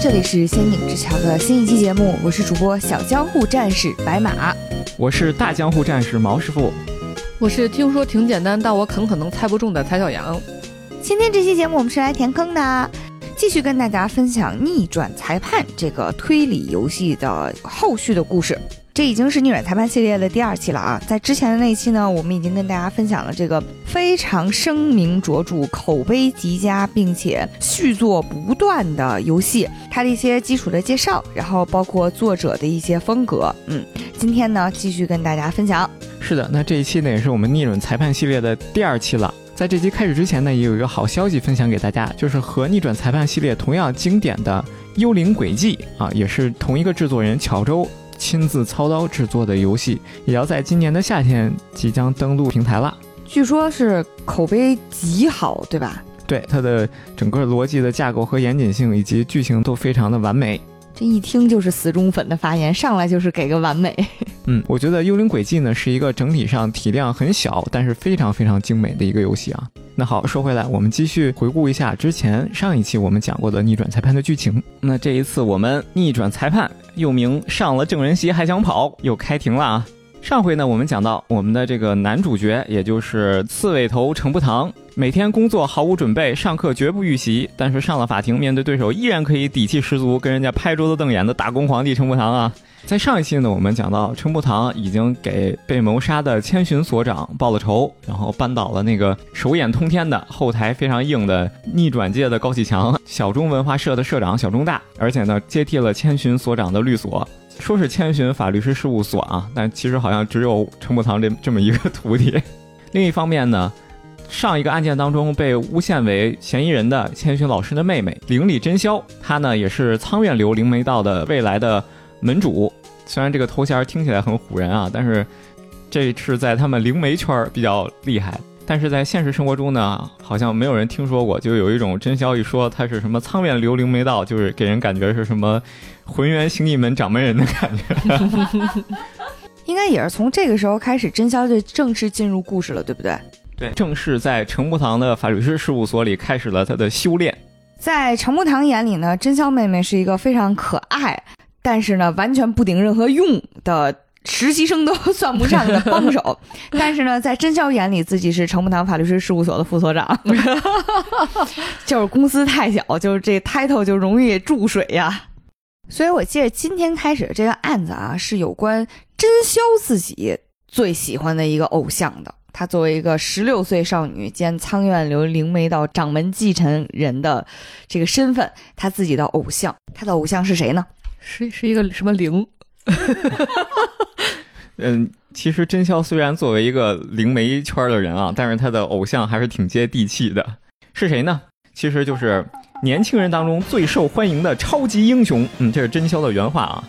这里是仙境之桥的新一期节目，我是主播小江户战士白马，我是大江户战士毛师傅，我是听说挺简单，但我很可能猜不中的蔡小阳。今天这期节目我们是来填坑的，继续跟大家分享《逆转裁判》这个推理游戏的后续的故事。这已经是逆转裁判系列的第二期了啊！在之前的那一期呢，我们已经跟大家分享了这个非常声名卓著、口碑极佳，并且续作不断的游戏，它的一些基础的介绍，然后包括作者的一些风格。嗯，今天呢，继续跟大家分享。是的，那这一期呢，也是我们逆转裁判系列的第二期了。在这期开始之前呢，也有一个好消息分享给大家，就是和逆转裁判系列同样经典的《幽灵轨迹》啊，也是同一个制作人乔州。亲自操刀制作的游戏，也要在今年的夏天即将登陆平台了。据说是口碑极好，对吧？对，它的整个逻辑的架构和严谨性以及剧情都非常的完美。这一听就是死忠粉的发言，上来就是给个完美。嗯，我觉得《幽灵轨迹》呢是一个整体上体量很小，但是非常非常精美的一个游戏啊。那好，说回来，我们继续回顾一下之前上一期我们讲过的逆转裁判的剧情。那这一次我们逆转裁判，又名上了证人席还想跑，又开庭了啊。上回呢，我们讲到我们的这个男主角，也就是刺猬头程步堂，每天工作毫无准备，上课绝不预习，但是上了法庭，面对对手依然可以底气十足，跟人家拍桌子瞪眼的打工皇帝程步堂啊。在上一期呢，我们讲到程步堂已经给被谋杀的千寻所长报了仇，然后扳倒了那个手眼通天的后台非常硬的逆转界的高启强，小中文化社的社长小中大，而且呢，接替了千寻所长的律所。说是千寻法律师事务所啊，但其实好像只有陈步堂这这么一个徒弟。另一方面呢，上一个案件当中被诬陷为嫌疑人的千寻老师的妹妹灵里真宵，她呢也是苍苑流灵媒道的未来的门主。虽然这个头衔听起来很唬人啊，但是这是在他们灵媒圈比较厉害。但是在现实生活中呢，好像没有人听说过，就有一种真宵一说他是什么苍苑流灵没到，就是给人感觉是什么浑元形意门掌门人的感觉。应该也是从这个时候开始，真宵就正式进入故事了，对不对？对，正式在程木堂的法律师事务所里开始了他的修炼。在程木堂眼里呢，真宵妹妹是一个非常可爱，但是呢完全不顶任何用的。实习生都算不上的帮手，但是呢，在真宵眼里，自己是程步堂法律师事务所的副所长，就是公司太小，就是这 title 就容易注水呀。所以我记得今天开始这个案子啊，是有关真宵自己最喜欢的一个偶像的。她作为一个十六岁少女兼苍院流灵媒道掌门继承人的这个身份，她自己的偶像，她的偶像是谁呢？是是一个什么灵？嗯，其实真宵虽然作为一个灵媒圈的人啊，但是他的偶像还是挺接地气的。是谁呢？其实就是年轻人当中最受欢迎的超级英雄。嗯，这是真宵的原话啊。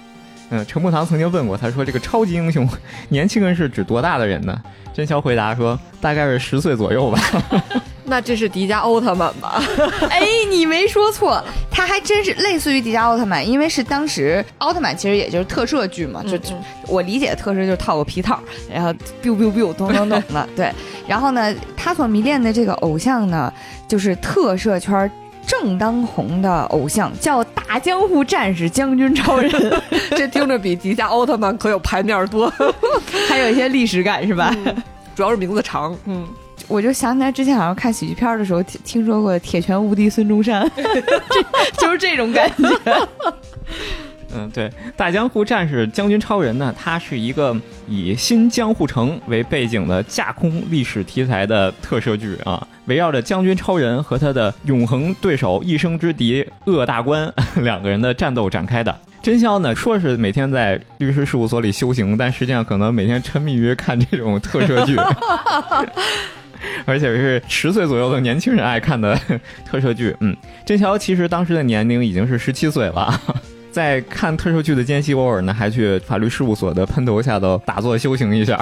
嗯，陈木堂曾经问过他说：“这个超级英雄，年轻人是指多大的人呢？”真宵回答说：“大概是十岁左右吧。”那这是迪迦奥特曼吧？哎，你没说错，还真是类似于迪迦奥特曼，因为是当时奥特曼其实也就是特摄剧嘛，就我理解的特摄就是套个皮套，然后 biu biu biu 咚咚咚 的，对。然后呢，他所迷恋的这个偶像呢，就是特摄圈正当红的偶像，叫大江户战士将军超人。这听着比迪迦奥特曼可有排面多，还有一些历史感是吧？主要是名字长，嗯。我就想起来之前好像看喜剧片的时候听听说过铁拳无敌孙中山，就是这种感觉。嗯，对，大江户战士将军超人呢，它是一个以新江户城为背景的架空历史题材的特摄剧啊，围绕着将军超人和他的永恒对手一生之敌恶大官 两个人的战斗展开的。真宵呢，说是每天在律师事务所里修行，但实际上可能每天沉迷于看这种特摄剧。而且是十岁左右的年轻人爱看的特摄剧。嗯，真宵其实当时的年龄已经是十七岁了，在看特摄剧的间隙，偶尔呢还去法律事务所的喷头下头打坐修行一下，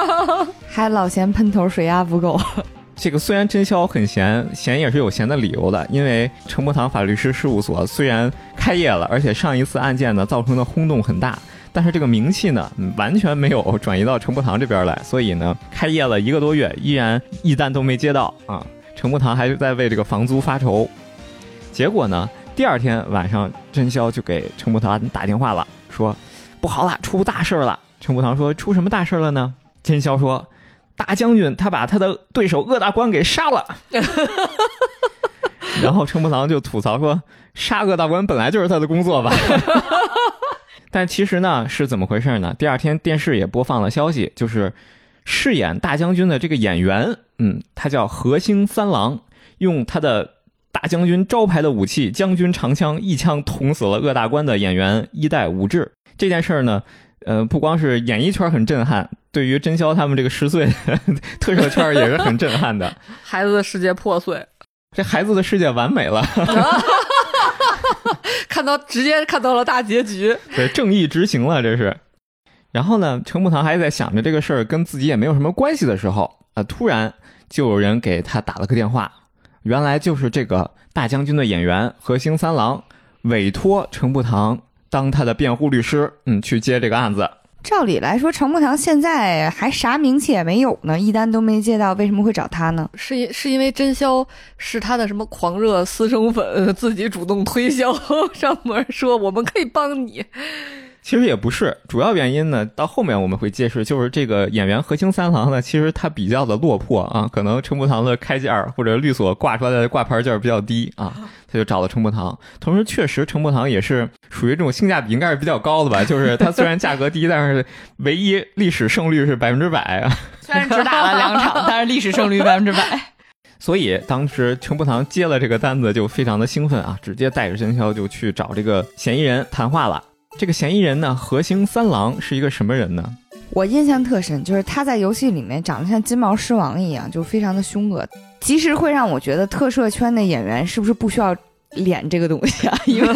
还老嫌喷头水压不够。这个虽然真宵很闲，闲也是有闲的理由的，因为程伯堂法律师事务所虽然开业了，而且上一次案件呢造成的轰动很大。但是这个名气呢，完全没有转移到程步堂这边来，所以呢，开业了一个多月，依然一单都没接到啊。程步堂还是在为这个房租发愁。结果呢，第二天晚上，真宵就给程步堂打电话了，说不好了，出大事了。程步堂说出什么大事了呢？真宵说，大将军他把他的对手鄂大官给杀了。然后程步堂就吐槽说，杀鄂大官本来就是他的工作吧。但其实呢，是怎么回事呢？第二天电视也播放了消息，就是饰演大将军的这个演员，嗯，他叫何兴三郎，用他的大将军招牌的武器将军长枪一枪捅死了鄂大关的演员一代武志。这件事儿呢，呃，不光是演艺圈很震撼，对于真宵他们这个十岁 特摄圈也是很震撼的。孩子的世界破碎，这孩子的世界完美了。看到直接看到了大结局，对，正义执行了，这是。然后呢，程步堂还在想着这个事儿跟自己也没有什么关系的时候，啊，突然就有人给他打了个电话，原来就是这个大将军的演员何兴三郎委托程步堂当他的辩护律师，嗯，去接这个案子。照理来说，程慕堂现在还啥名气也没有呢，一单都没接到，为什么会找他呢？是因是因为真宵是他的什么狂热私生粉，自己主动推销上门说我们可以帮你。其实也不是，主要原因呢，到后面我们会揭示，就是这个演员何清三郎呢，其实他比较的落魄啊，可能程步堂的开价或者律所挂出来的挂牌价比较低啊，他就找了程步堂。同时，确实程步堂也是属于这种性价比应该是比较高的吧，就是他虽然价格低，但是唯一历史胜率是百分之百啊。虽然只打了两场，但是历史胜率百分之百。所以当时陈步堂接了这个单子，就非常的兴奋啊，直接带着真宵就去找这个嫌疑人谈话了。这个嫌疑人呢，何星三郎是一个什么人呢？我印象特深，就是他在游戏里面长得像金毛狮王一样，就非常的凶恶，其实会让我觉得特摄圈的演员是不是不需要脸这个东西啊？因为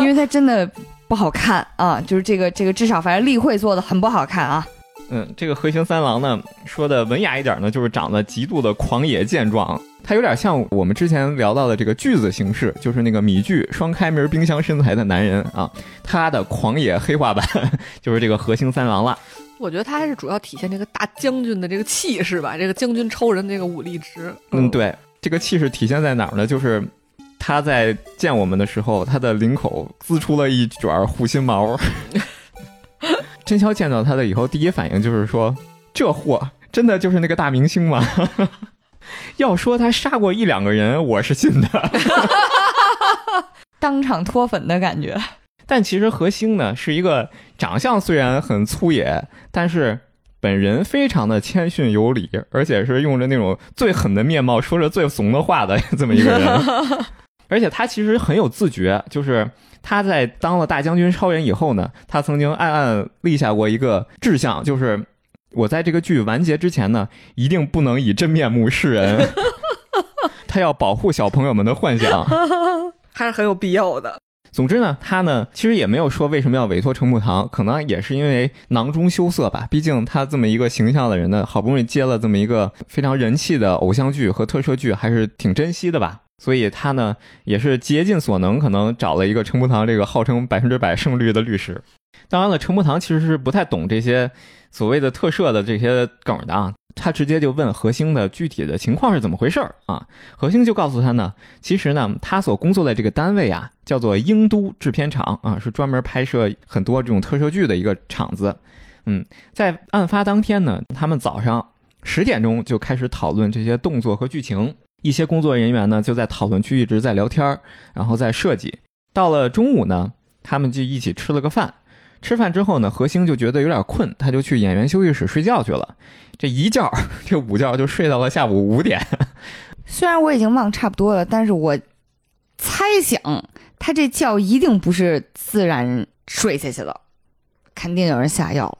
因为他真的不好看啊，就是这个这个至少反正例会做的很不好看啊。嗯，这个何星三郎呢，说的文雅一点呢，就是长得极度的狂野健壮。他有点像我们之前聊到的这个句子形式，就是那个米剧双开门冰箱身材的男人啊，他的狂野黑化版就是这个核心三郎了。我觉得他还是主要体现这个大将军的这个气势吧，这个将军超人这个武力值。嗯，对，这个气势体现在哪儿呢？就是他在见我们的时候，他的领口滋出了一卷护心毛。真宵见到他的以后，第一反应就是说：“这货真的就是那个大明星吗？” 要说他杀过一两个人，我是信的，当场脱粉的感觉。但其实何星呢，是一个长相虽然很粗野，但是本人非常的谦逊有礼，而且是用着那种最狠的面貌，说着最怂的话的这么一个人。而且他其实很有自觉，就是他在当了大将军超人以后呢，他曾经暗暗立下过一个志向，就是。我在这个剧完结之前呢，一定不能以真面目示人。他要保护小朋友们的幻想，还是很有必要的。总之呢，他呢其实也没有说为什么要委托程步堂，可能也是因为囊中羞涩吧。毕竟他这么一个形象的人呢，好不容易接了这么一个非常人气的偶像剧和特摄剧，还是挺珍惜的吧。所以他呢也是竭尽所能，可能找了一个程步堂这个号称百分之百胜率的律师。当然了，程步堂其实是不太懂这些。所谓的特摄的这些梗的啊，他直接就问何星的具体的情况是怎么回事儿啊？何星就告诉他呢，其实呢，他所工作的这个单位啊，叫做英都制片厂啊，是专门拍摄很多这种特摄剧的一个厂子。嗯，在案发当天呢，他们早上十点钟就开始讨论这些动作和剧情，一些工作人员呢就在讨论区一直在聊天然后在设计。到了中午呢，他们就一起吃了个饭。吃饭之后呢，何星就觉得有点困，他就去演员休息室睡觉去了。这一觉，这午觉就睡到了下午五点。虽然我已经忘差不多了，但是我猜想他这觉一定不是自然睡下去的，肯定有人下药。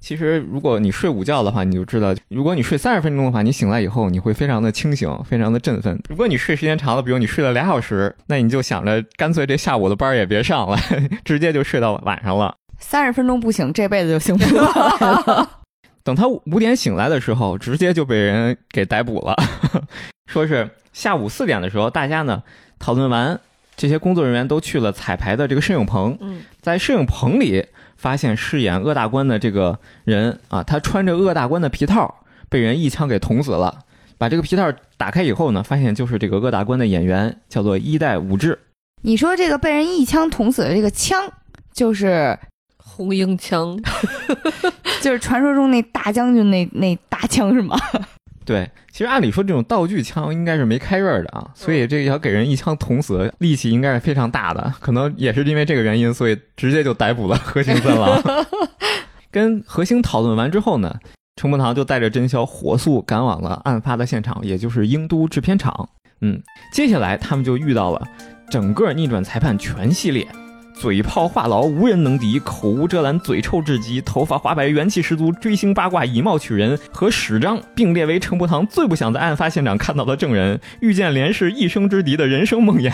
其实，如果你睡午觉的话，你就知道，如果你睡三十分钟的话，你醒来以后你会非常的清醒，非常的振奋。如果你睡时间长了，比如你睡了俩小时，那你就想着干脆这下午的班也别上了，直接就睡到晚上了。三十分钟不醒，这辈子就醒不了。等他五点醒来的时候，直接就被人给逮捕了。说是下午四点的时候，大家呢讨论完，这些工作人员都去了彩排的这个摄影棚。嗯，在摄影棚里发现饰演鄂大官的这个人啊，他穿着鄂大官的皮套，被人一枪给捅死了。把这个皮套打开以后呢，发现就是这个鄂大官的演员，叫做一代武志。你说这个被人一枪捅死的这个枪，就是红缨枪，就是传说中那大将军那那大枪是吗？对，其实按理说这种道具枪应该是没开刃的啊，所以这个要给人一枪捅死，力气应该是非常大的。可能也是因为这个原因，所以直接就逮捕了何星三郎。跟何星讨论完之后呢，程步堂就带着真宵火速赶往了案发的现场，也就是英都制片厂。嗯，接下来他们就遇到了整个逆转裁判全系列。嘴炮话痨，无人能敌；口无遮拦，嘴臭至极；头发花白，元气十足；追星八卦，以貌取人。和史章并列为程步堂最不想在案发现场看到的证人。遇见连氏一生之敌的人生梦魇。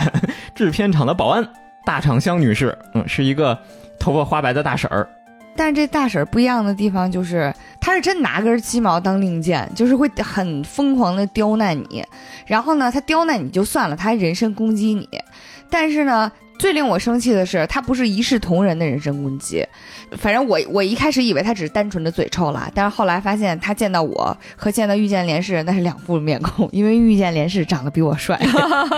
制片厂的保安大厂香女士，嗯，是一个头发花白的大婶儿。但是这大婶儿不一样的地方就是，她是真拿根鸡毛当令箭，就是会很疯狂的刁难你。然后呢，她刁难你就算了，她还人身攻击你。但是呢。最令我生气的是，他不是一视同仁的人身攻击。反正我我一开始以为他只是单纯的嘴臭了，但是后来发现他见到我和见到遇见连氏那是两副面孔，因为遇见连氏长得比我帅，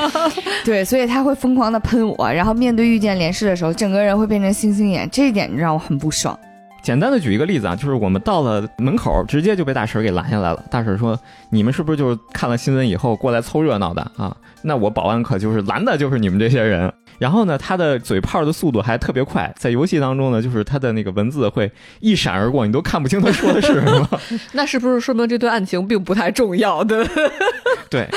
对，所以他会疯狂的喷我。然后面对遇见连氏的时候，整个人会变成星星眼，这一点让我很不爽。简单的举一个例子啊，就是我们到了门口，直接就被大婶给拦下来了。大婶说：“你们是不是就是看了新闻以后过来凑热闹的啊？那我保安可就是拦的就是你们这些人。”然后呢，他的嘴炮的速度还特别快，在游戏当中呢，就是他的那个文字会一闪而过，你都看不清他说的是什么。那是不是说明这段案情并不太重要？对 对。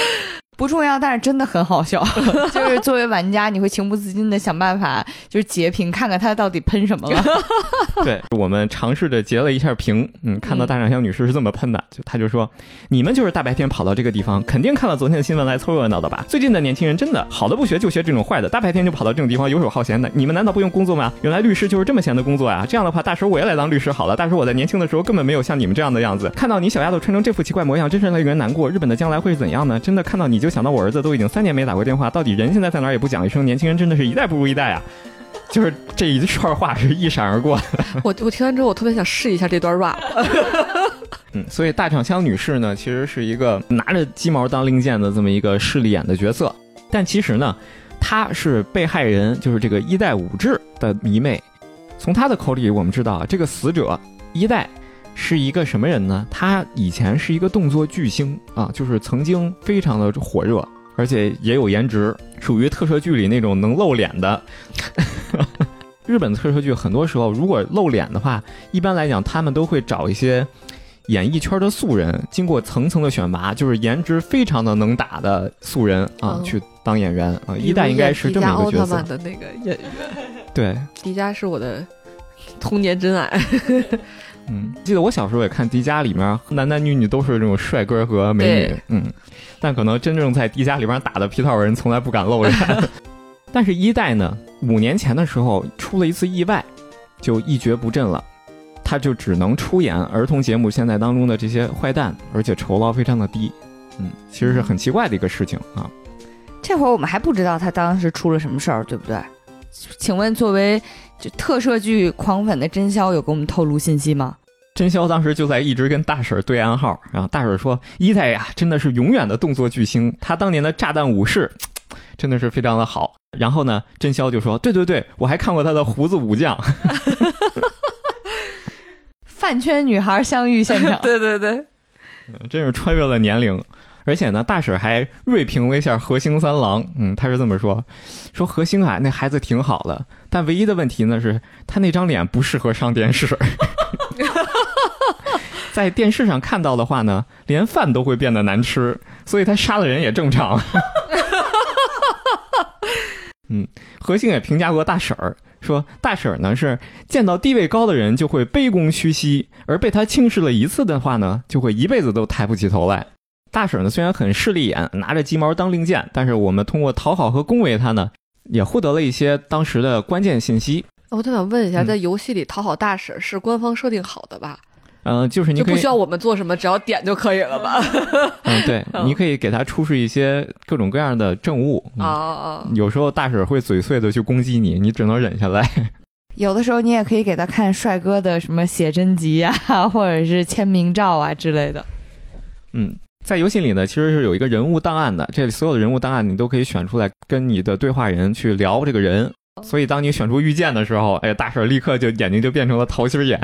不重要，但是真的很好笑。就是作为玩家，你会情不自禁的想办法，就是截屏看看他到底喷什么了。对我们尝试着截了一下屏，嗯，看到大长香女士是这么喷的，就她就说：“你们就是大白天跑到这个地方，肯定看了昨天的新闻来凑热闹的吧？最近的年轻人真的好的不学，就学这种坏的，大白天就跑到这种地方游手好闲的。你们难道不用工作吗？原来律师就是这么闲的工作呀！这样的话，大婶我也来当律师好了。大婶我在年轻的时候根本没有像你们这样的样子。看到你小丫头穿成这副奇怪模样，真是令人难过。日本的将来会是怎样呢？真的看到你就想到我儿子都已经。”三年没打过电话，到底人现在在哪儿也不讲一声。年轻人真的是一代不如一代啊！就是这一串话是一闪而过。我我听完之后，我特别想试一下这段 rap。嗯，所以大厂香女士呢，其实是一个拿着鸡毛当令箭的这么一个势利眼的角色，但其实呢，她是被害人，就是这个一代武志的迷妹。从她的口里，我们知道这个死者一代。是一个什么人呢？他以前是一个动作巨星啊，就是曾经非常的火热，而且也有颜值，属于特摄剧里那种能露脸的。日本特摄剧很多时候如果露脸的话，一般来讲他们都会找一些演艺圈的素人，经过层层的选拔，就是颜值非常的能打的素人啊，去当演员啊。一代应该是这么一个角色。的那个演员，对，迪迦是我的童年真爱。嗯，记得我小时候也看《迪迦》，里面男男女女都是这种帅哥和美女。嗯，但可能真正在《迪迦》里边打的皮套人从来不敢露脸。但是一代呢，五年前的时候出了一次意外，就一蹶不振了。他就只能出演儿童节目现在当中的这些坏蛋，而且酬劳非常的低。嗯，其实是很奇怪的一个事情啊。这会儿我们还不知道他当时出了什么事儿，对不对？请问作为。就特摄剧狂粉的真宵有给我们透露信息吗？真宵当时就在一直跟大婶对暗号，然后大婶说：“一代呀，真的是永远的动作巨星，他当年的炸弹武士真的是非常的好。”然后呢，真宵就说：“对对对，我还看过他的胡子武将。”饭圈女孩相遇现场，对对对，真是穿越了年龄。而且呢，大婶还锐评了一下何星三郎，嗯，他是这么说：“说何星啊，那孩子挺好的，但唯一的问题呢是，他那张脸不适合上电视，在电视上看到的话呢，连饭都会变得难吃，所以他杀了人也正常。”嗯，何兴也评价过大婶儿，说大婶儿呢是见到地位高的人就会卑躬屈膝，而被他轻视了一次的话呢，就会一辈子都抬不起头来。大婶呢，虽然很势利眼，拿着鸡毛当令箭，但是我们通过讨好和恭维她呢，也获得了一些当时的关键信息。我特想问一下，在游戏里讨好大婶是官方设定好的吧？嗯，就是你就不需要我们做什么，只要点就可以了吧？嗯，对，你可以给他出示一些各种各样的证物啊。有时候大婶会嘴碎的去攻击你，你只能忍下来。有的时候你也可以给他看帅哥的什么写真集啊，或者是签名照啊之类的。嗯。在游戏里呢，其实是有一个人物档案的，这里所有的人物档案你都可以选出来，跟你的对话人去聊这个人。所以当你选出遇见的时候，哎，大婶立刻就眼睛就变成了桃心眼。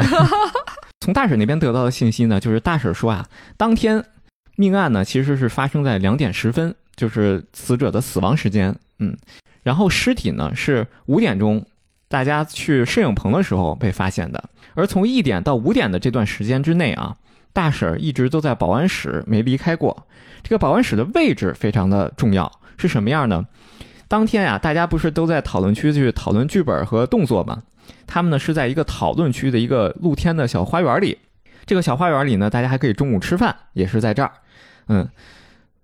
从大婶那边得到的信息呢，就是大婶说啊，当天命案呢其实是发生在两点十分，就是死者的死亡时间，嗯，然后尸体呢是五点钟，大家去摄影棚的时候被发现的。而从一点到五点的这段时间之内啊，大婶一直都在保安室没离开过。这个保安室的位置非常的重要，是什么样呢？当天啊，大家不是都在讨论区去讨论剧本和动作吗？他们呢是在一个讨论区的一个露天的小花园里。这个小花园里呢，大家还可以中午吃饭，也是在这儿。嗯，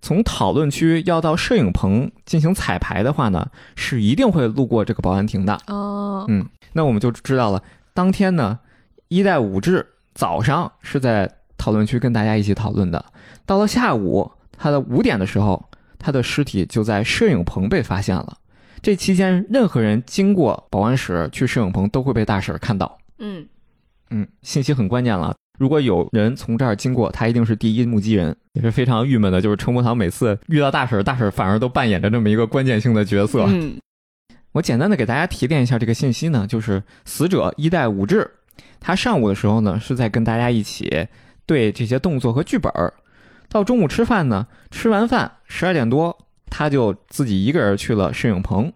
从讨论区要到摄影棚进行彩排的话呢，是一定会路过这个保安亭的。哦，嗯，那我们就知道了，当天呢，一代五志早上是在讨论区跟大家一起讨论的，到了下午，他的五点的时候，他的尸体就在摄影棚被发现了。这期间，任何人经过保安室去摄影棚都会被大婶看到。嗯，嗯，信息很关键了。如果有人从这儿经过，他一定是第一目击人，也是非常郁闷的。就是程步堂每次遇到大婶，大婶反而都扮演着这么一个关键性的角色。嗯，我简单的给大家提炼一下这个信息呢，就是死者一代武志，他上午的时候呢是在跟大家一起对这些动作和剧本儿，到中午吃饭呢，吃完饭十二点多，他就自己一个人去了摄影棚，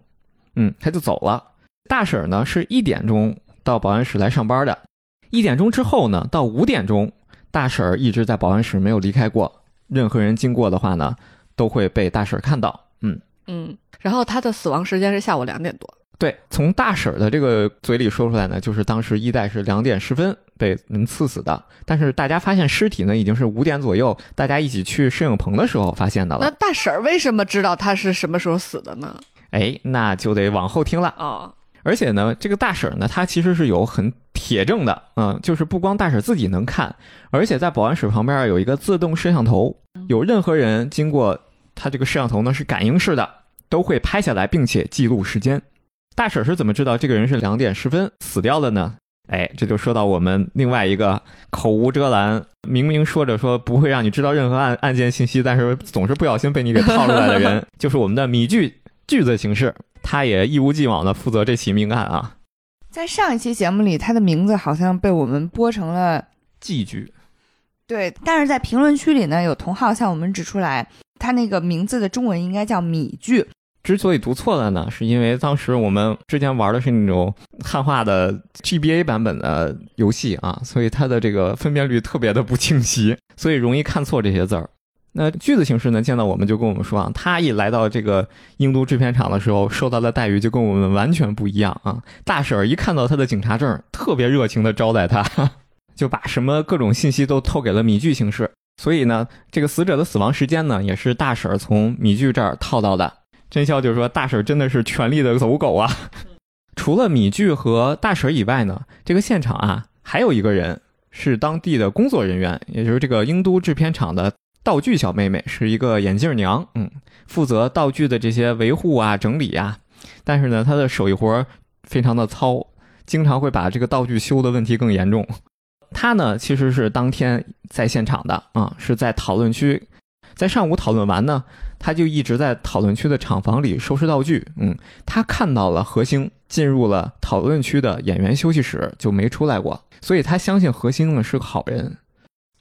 嗯，他就走了。大婶呢是一点钟到保安室来上班的，一点钟之后呢，到五点钟，大婶儿一直在保安室没有离开过，任何人经过的话呢，都会被大婶儿看到，嗯。嗯，然后他的死亡时间是下午两点多。对，从大婶儿的这个嘴里说出来呢，就是当时一代是两点十分被人刺死的，但是大家发现尸体呢已经是五点左右，大家一起去摄影棚的时候发现的了那。大婶儿为什么知道他是什么时候死的呢？哎，那就得往后听了。哦，而且呢，这个大婶儿呢，她其实是有很铁证的，嗯，就是不光大婶儿自己能看，而且在保安室旁边有一个自动摄像头，有任何人经过他这个摄像头呢是感应式的，都会拍下来并且记录时间。大婶儿是怎么知道这个人是两点十分死掉的呢？哎，这就说到我们另外一个口无遮拦，明明说着说不会让你知道任何案案件信息，但是总是不小心被你给套出来的人，就是我们的米剧句子形式，他也一如既往的负责这起命案啊。在上一期节目里，他的名字好像被我们播成了寄居，对，但是在评论区里呢，有同好向我们指出来，他那个名字的中文应该叫米剧。之所以读错了呢，是因为当时我们之前玩的是那种汉化的 GBA 版本的游戏啊，所以它的这个分辨率特别的不清晰，所以容易看错这些字儿。那句子形式呢，见到我们就跟我们说啊，他一来到这个英都制片厂的时候，受到的待遇就跟我们完全不一样啊。大婶儿一看到他的警察证，特别热情的招待他，就把什么各种信息都透给了米剧形式。所以呢，这个死者的死亡时间呢，也是大婶儿从米剧这儿套到的。真笑就是说，大婶儿真的是权力的走狗啊！除了米剧和大婶儿以外呢，这个现场啊，还有一个人是当地的工作人员，也就是这个英都制片厂的道具小妹妹，是一个眼镜娘，嗯，负责道具的这些维护啊、整理啊。但是呢，她的手艺活儿非常的糙，经常会把这个道具修的问题更严重。她呢，其实是当天在现场的啊、是在讨论区，在上午讨论完呢，他就一直在讨论区的厂房里收拾道具。嗯，他看到了何星进入了讨论区的演员休息室，就没出来过，所以他相信何星呢是个好人。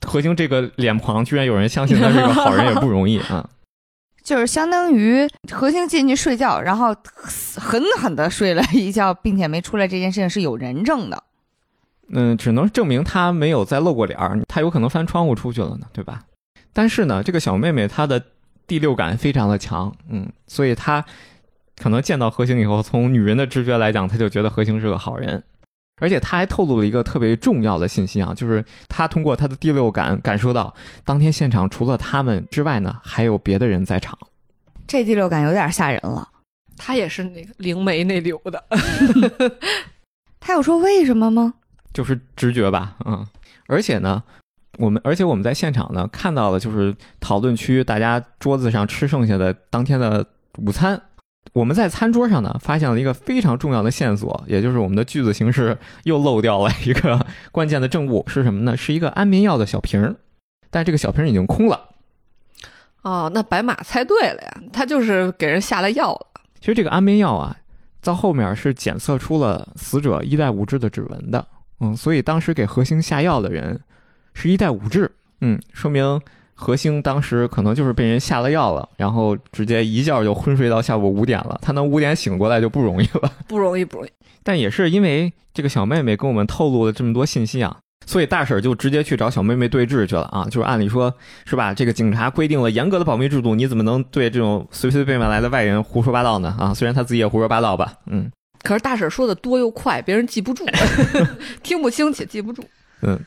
何星这个脸庞，居然有人相信他是个好人，也不容易 啊。就是相当于何星进去睡觉，然后狠狠的睡了一觉，并且没出来，这件事情是有人证的。嗯，只能证明他没有再露过脸儿，他有可能翻窗户出去了呢，对吧？但是呢，这个小妹妹她的第六感非常的强，嗯，所以他可能见到何星以后，从女人的直觉来讲，他就觉得何星是个好人，而且他还透露了一个特别重要的信息啊，就是他通过他的第六感感受到，当天现场除了他们之外呢，还有别的人在场。这第六感有点吓人了。他也是那个灵媒那流的。他有说为什么吗？就是直觉吧，嗯，而且呢，我们而且我们在现场呢看到了，就是讨论区大家桌子上吃剩下的当天的午餐，我们在餐桌上呢发现了一个非常重要的线索，也就是我们的句子形式又漏掉了一个 关键的证物是什么呢？是一个安眠药的小瓶儿，但这个小瓶儿已经空了。哦，那白马猜对了呀，他就是给人下了药了。其实这个安眠药啊，到后面是检测出了死者一代五志的指纹的，嗯，所以当时给何星下药的人是一代五志，嗯，说明何星当时可能就是被人下了药了，然后直接一觉就昏睡到下午五点了，他能五点醒过来就不容易了。不容易，不容易。但也是因为这个小妹妹跟我们透露了这么多信息啊，所以大婶就直接去找小妹妹对质去了啊。就是按理说，是吧？这个警察规定了严格的保密制度，你怎么能对这种随随便便来的外人胡说八道呢？啊，虽然他自己也胡说八道吧，嗯可是大婶说的多又快，别人记不住，听不清且记不住。嗯。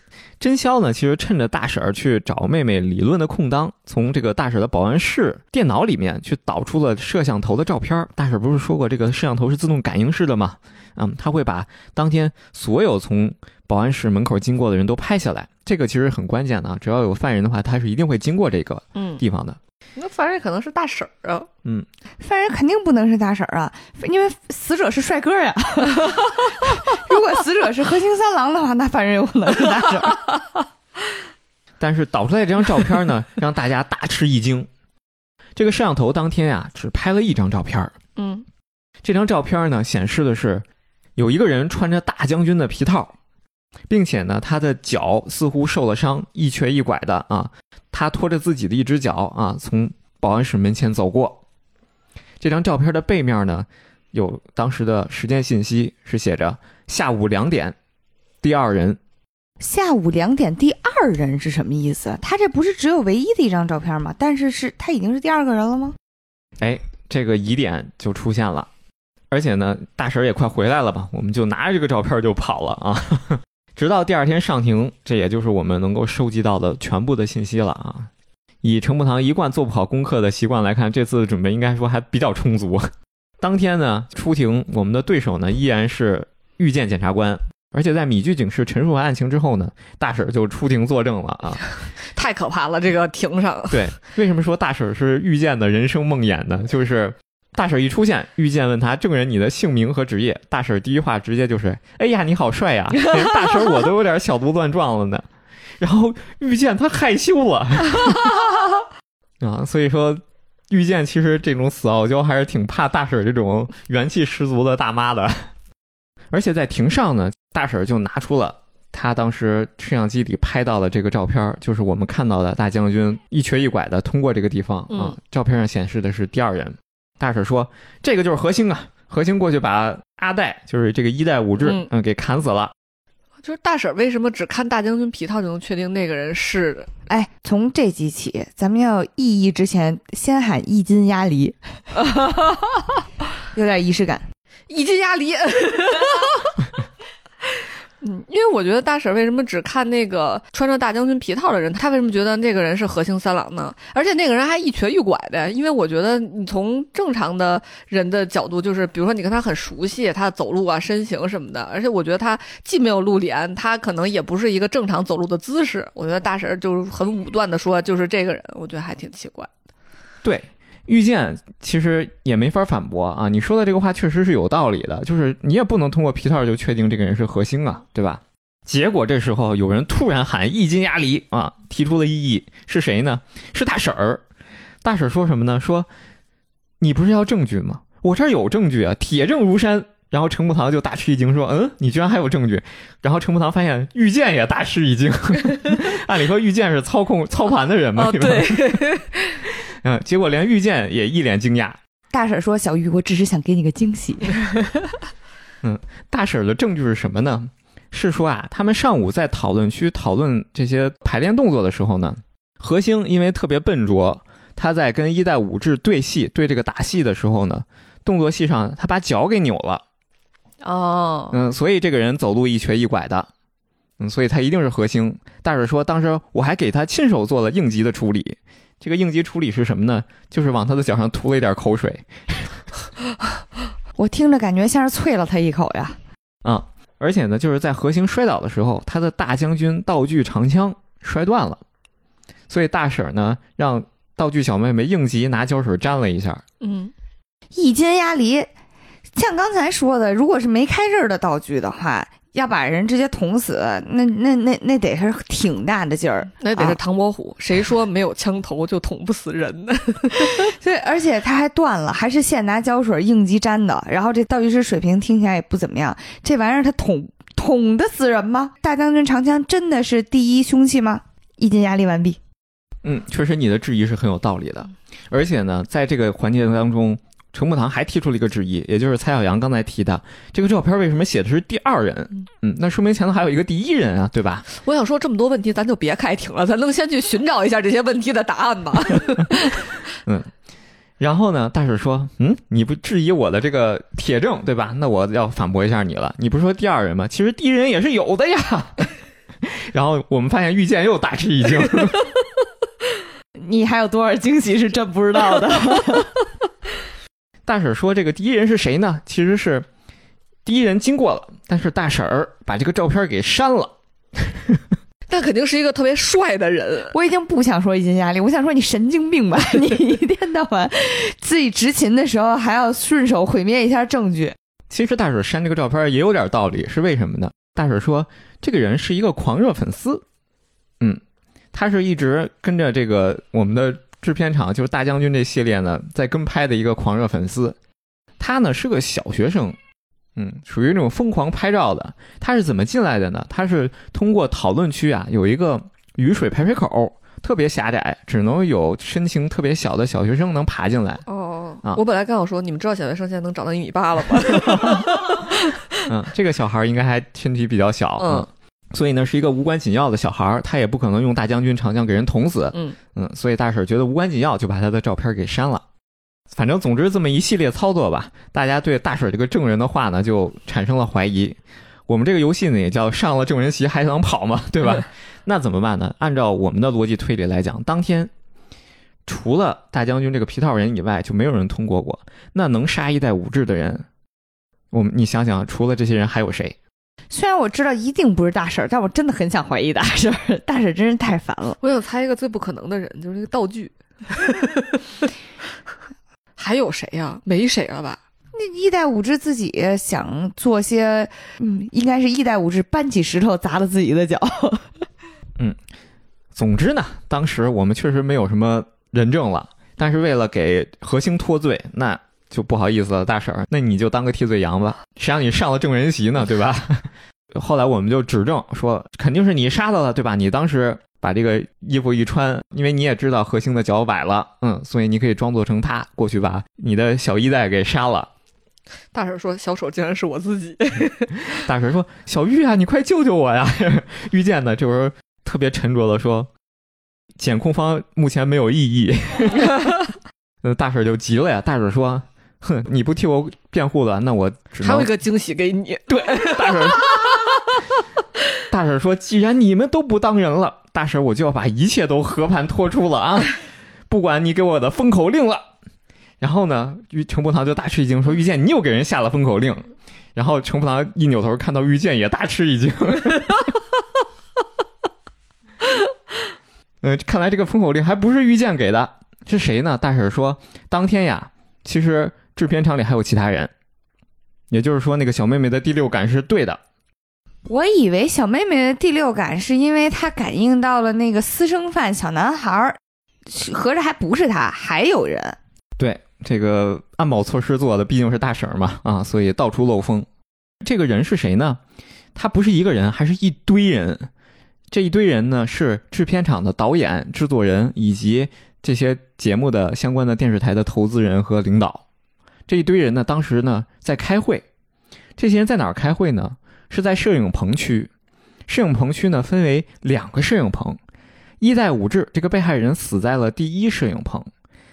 真宵呢，其实趁着大婶儿去找妹妹理论的空当，从这个大婶的保安室电脑里面去导出了摄像头的照片儿。大婶不是说过这个摄像头是自动感应式的吗？嗯，他会把当天所有从保安室门口经过的人都拍下来，这个其实很关键的啊。只要有犯人的话，他是一定会经过这个嗯，地方的。那犯人可能是大婶儿啊。嗯，犯人肯定不能是大婶儿啊，因为死者是帅哥呀。如果死者是何星三郎的话，那犯人有可能是大婶儿。但是导出来这张照片呢，让大家大吃一惊。这个摄像头当天啊、只拍了一张照片儿，嗯，这张照片呢，显示的是有一个人穿着大将军的皮套，并且呢，他的脚似乎受了伤，一瘸一拐的啊。他拖着自己的一只脚啊，从保安室门前走过。这张照片的背面呢，有当时的时间信息，是写着下午两点，第二人。下午两点，第二人是什么意思？他这不是只有唯一的一张照片吗？但是是他已经是第二个人了吗？哎，这个疑点就出现了。而且呢，大婶也快回来了吧？我们就拿着这个照片就跑了啊！直到第二天上庭，这也就是我们能够收集到的全部的信息了啊。以程步堂一贯做不好功课的习惯来看，这次的准备应该说还比较充足。当天呢，出庭，我们的对手呢依然是遇见检察官，而且在米居警示陈述完案情之后呢，大婶儿就出庭作证了啊。太可怕了，这个庭上。对，为什么说大婶儿是遇见的人生梦魇呢？就是大婶儿一出现，遇见问他证人你的姓名和职业，大婶儿第一话直接就是：“哎呀，你好帅呀！”连 大婶儿我都有点小鹿乱撞了呢。然后遇见他害羞了 啊，所以说遇见其实这种死傲娇还是挺怕大婶儿这种元气十足的大妈的。而且在庭上呢，大婶儿就拿出了他当时摄像机里拍到的这个照片儿，就是我们看到的大将军一瘸一拐的通过这个地方啊嗯。照片上显示的是第二人。大婶说：“这个就是何星啊，何星过去把阿代，就是这个一代武志，嗯嗯，给砍死了。就是大婶为什么只看大将军皮套就能确定那个人是？哎，从这集起，咱们要意义之前先喊一斤鸭梨，有点仪式感。一斤鸭梨。嗯，因为我觉得大婶为什么只看那个穿着大将军皮套的人，他为什么觉得那个人是何清三郎呢？而且那个人还一瘸一拐的，因为我觉得你从正常的人的角度，就是比如说你跟他很熟悉，他走路啊、身形什么的，而且我觉得他既没有露脸，他可能也不是一个正常走路的姿势。我觉得大婶就是很武断的说就是这个人，我觉得还挺奇怪。对，遇见其实也没法反驳啊，你说的这个话确实是有道理的，就是你也不能通过皮套就确定这个人是核心啊，对吧？结果这时候有人突然喊一斤鸭梨啊，提出了异议，是谁呢？是大婶儿。大婶儿说什么呢？说你不是要证据吗？我这儿有证据啊，铁证如山。然后陈木堂就大吃一惊，说：“嗯，你居然还有证据？”然后陈木堂发现遇见也大吃一惊。按理说遇见是操控操盘的人嘛，哦，对吧？对，嗯，结果连遇见也一脸惊讶。大婶说：“小玉，我只是想给你个惊喜。嗯大婶儿的证据是什么呢？是说啊，他们上午在讨论区讨论这些排练动作的时候呢，何星因为特别笨拙，他在跟一代武志对戏对这个打戏的时候呢，动作戏上他把脚给扭了，哦，嗯，所以这个人走路一瘸一拐的，嗯，所以他一定是何星。大婶说，当时我还给他亲手做了应急的处理。这个应急处理是什么呢？就是往他的脚上涂了一点口水 我听着感觉像是啐了他一口呀。啊，而且呢，就是在何星摔倒的时候，他的大将军道具长枪摔断了，所以大婶儿呢让道具小妹妹应急拿胶水粘了一下。嗯，一斤鸭梨，像刚才说的，如果是没开刃的道具的话，要把人直接捅死，那那那那得是挺大的劲儿，那得是啊唐伯虎，谁说没有枪头就捅不死人呢？对，而且他还断了，还是现拿胶水应急粘的。然后这道具师水平听起来也不怎么样，这玩意儿他捅捅得死人吗？大将军长枪真的是第一凶器吗？意见压力完毕。嗯，确实你的质疑是很有道理的，而且呢，在这个环节当中，程步堂还提出了一个质疑，也就是蔡小阳刚才提的，这个照片为什么写的是第二人？嗯，那说明前头还有一个第一人啊，对吧？我想说这么多问题，咱就别开庭了，咱能先去寻找一下这些问题的答案吗？然后呢，大婶说：“嗯，你不质疑我的这个铁证，对吧？那我要反驳一下你了。你不是说第二人吗？其实第一人也是有的呀。”然后我们发现遇见又大吃一惊。你还有多少惊喜是真不知道的？大婶儿说：“这个第一人是谁呢？其实是第一人经过了，但是大婶儿把这个照片给删了。那肯定是一个特别帅的人。我已经不想说一些压力，我想说你神经病吧！你一天到晚自己执勤的时候还要顺手毁灭一下证据。其实大婶儿删这个照片也有点道理，是为什么呢？大婶儿说这个人是一个狂热粉丝，嗯，他是一直跟着这个我们的制片厂，就是大将军这系列呢，在跟拍的一个狂热粉丝。他呢是个小学生，嗯，属于那种疯狂拍照的。他是怎么进来的呢？他是通过讨论区啊，有一个雨水排水口，特别狭窄，只能有身形特别小的小学生能爬进来。哦啊我本来刚想说，你们知道小学生现在能长到一米八了吗？嗯，这个小孩儿应该还身体比较小，嗯，所以呢是一个无关紧要的小孩儿，他也不可能用大将军长枪给人捅死，嗯嗯，所以大婶儿觉得无关紧要，就把他的照片给删了。反正总之这么一系列操作吧，大家对大婶儿这个证人的话呢就产生了怀疑。我们这个游戏呢也叫上了证人席还想跑嘛，对吧？那怎么办呢？按照我们的逻辑推理来讲，当天除了大将军这个皮套人以外，就没有人通过过。那能杀一代武志的人，我们你想想，除了这些人还有谁？虽然我知道一定不是大婶儿，但我真的很想怀疑大婶儿。大婶儿真是太烦了。我想猜一个最不可能的人，就是那个道具。还有谁呀、没谁了吧？那一代武志自己想做些，嗯，应该是一代武志搬起石头砸了自己的脚。嗯总之呢，当时我们确实没有什么人证了，但是为了给何星脱罪，那就不好意思了，大婶儿，那你就当个替罪羊吧，谁让你上了证人席呢，对吧？后来我们就指证说，肯定是你杀的了，对吧？你当时把这个衣服一穿，因为你也知道何星的脚崴了，嗯，所以你可以装作成他过去把你的小一代给杀了。大婶说：“小手竟然是我自己。大婶说：“小玉啊，你快救救我呀！” 遇见的这会儿特别沉着的说：“检控方目前没有异议。”呃，大婶就急了呀。大婶说：“哼，你不替我辩护了，那我只能还有一个惊喜给你，对大婶。”大婶说：“既然你们都不当人了，大婶我就要把一切都和盘托出了啊！不管你给我的封口令了。”然后呢，玉程步堂就大吃一惊，说：“遇见，你又给人下了封口令。”然后程步堂一扭头看到遇见，也大吃一惊。呃，看来这个封口令还不是遇见给的，是谁呢？大婶说，当天呀，其实制片厂里还有其他人，也就是说，那个小妹妹的第六感是对的。我以为小妹妹的第六感是因为她感应到了那个私生饭小男孩儿，合着还不是他，还有人。对，这个安保措施做的毕竟是大婶儿嘛，啊，所以到处漏风。这个人是谁呢？他不是一个人，还是一堆人。这一堆人呢，是制片厂的导演、制作人以及这些节目的相关的电视台的投资人和领导。这一堆人呢，当时呢在开会。这些人在哪儿开会呢？是在摄影棚区。摄影棚区呢分为两个摄影棚，一代武志这个被害人死在了第一摄影棚。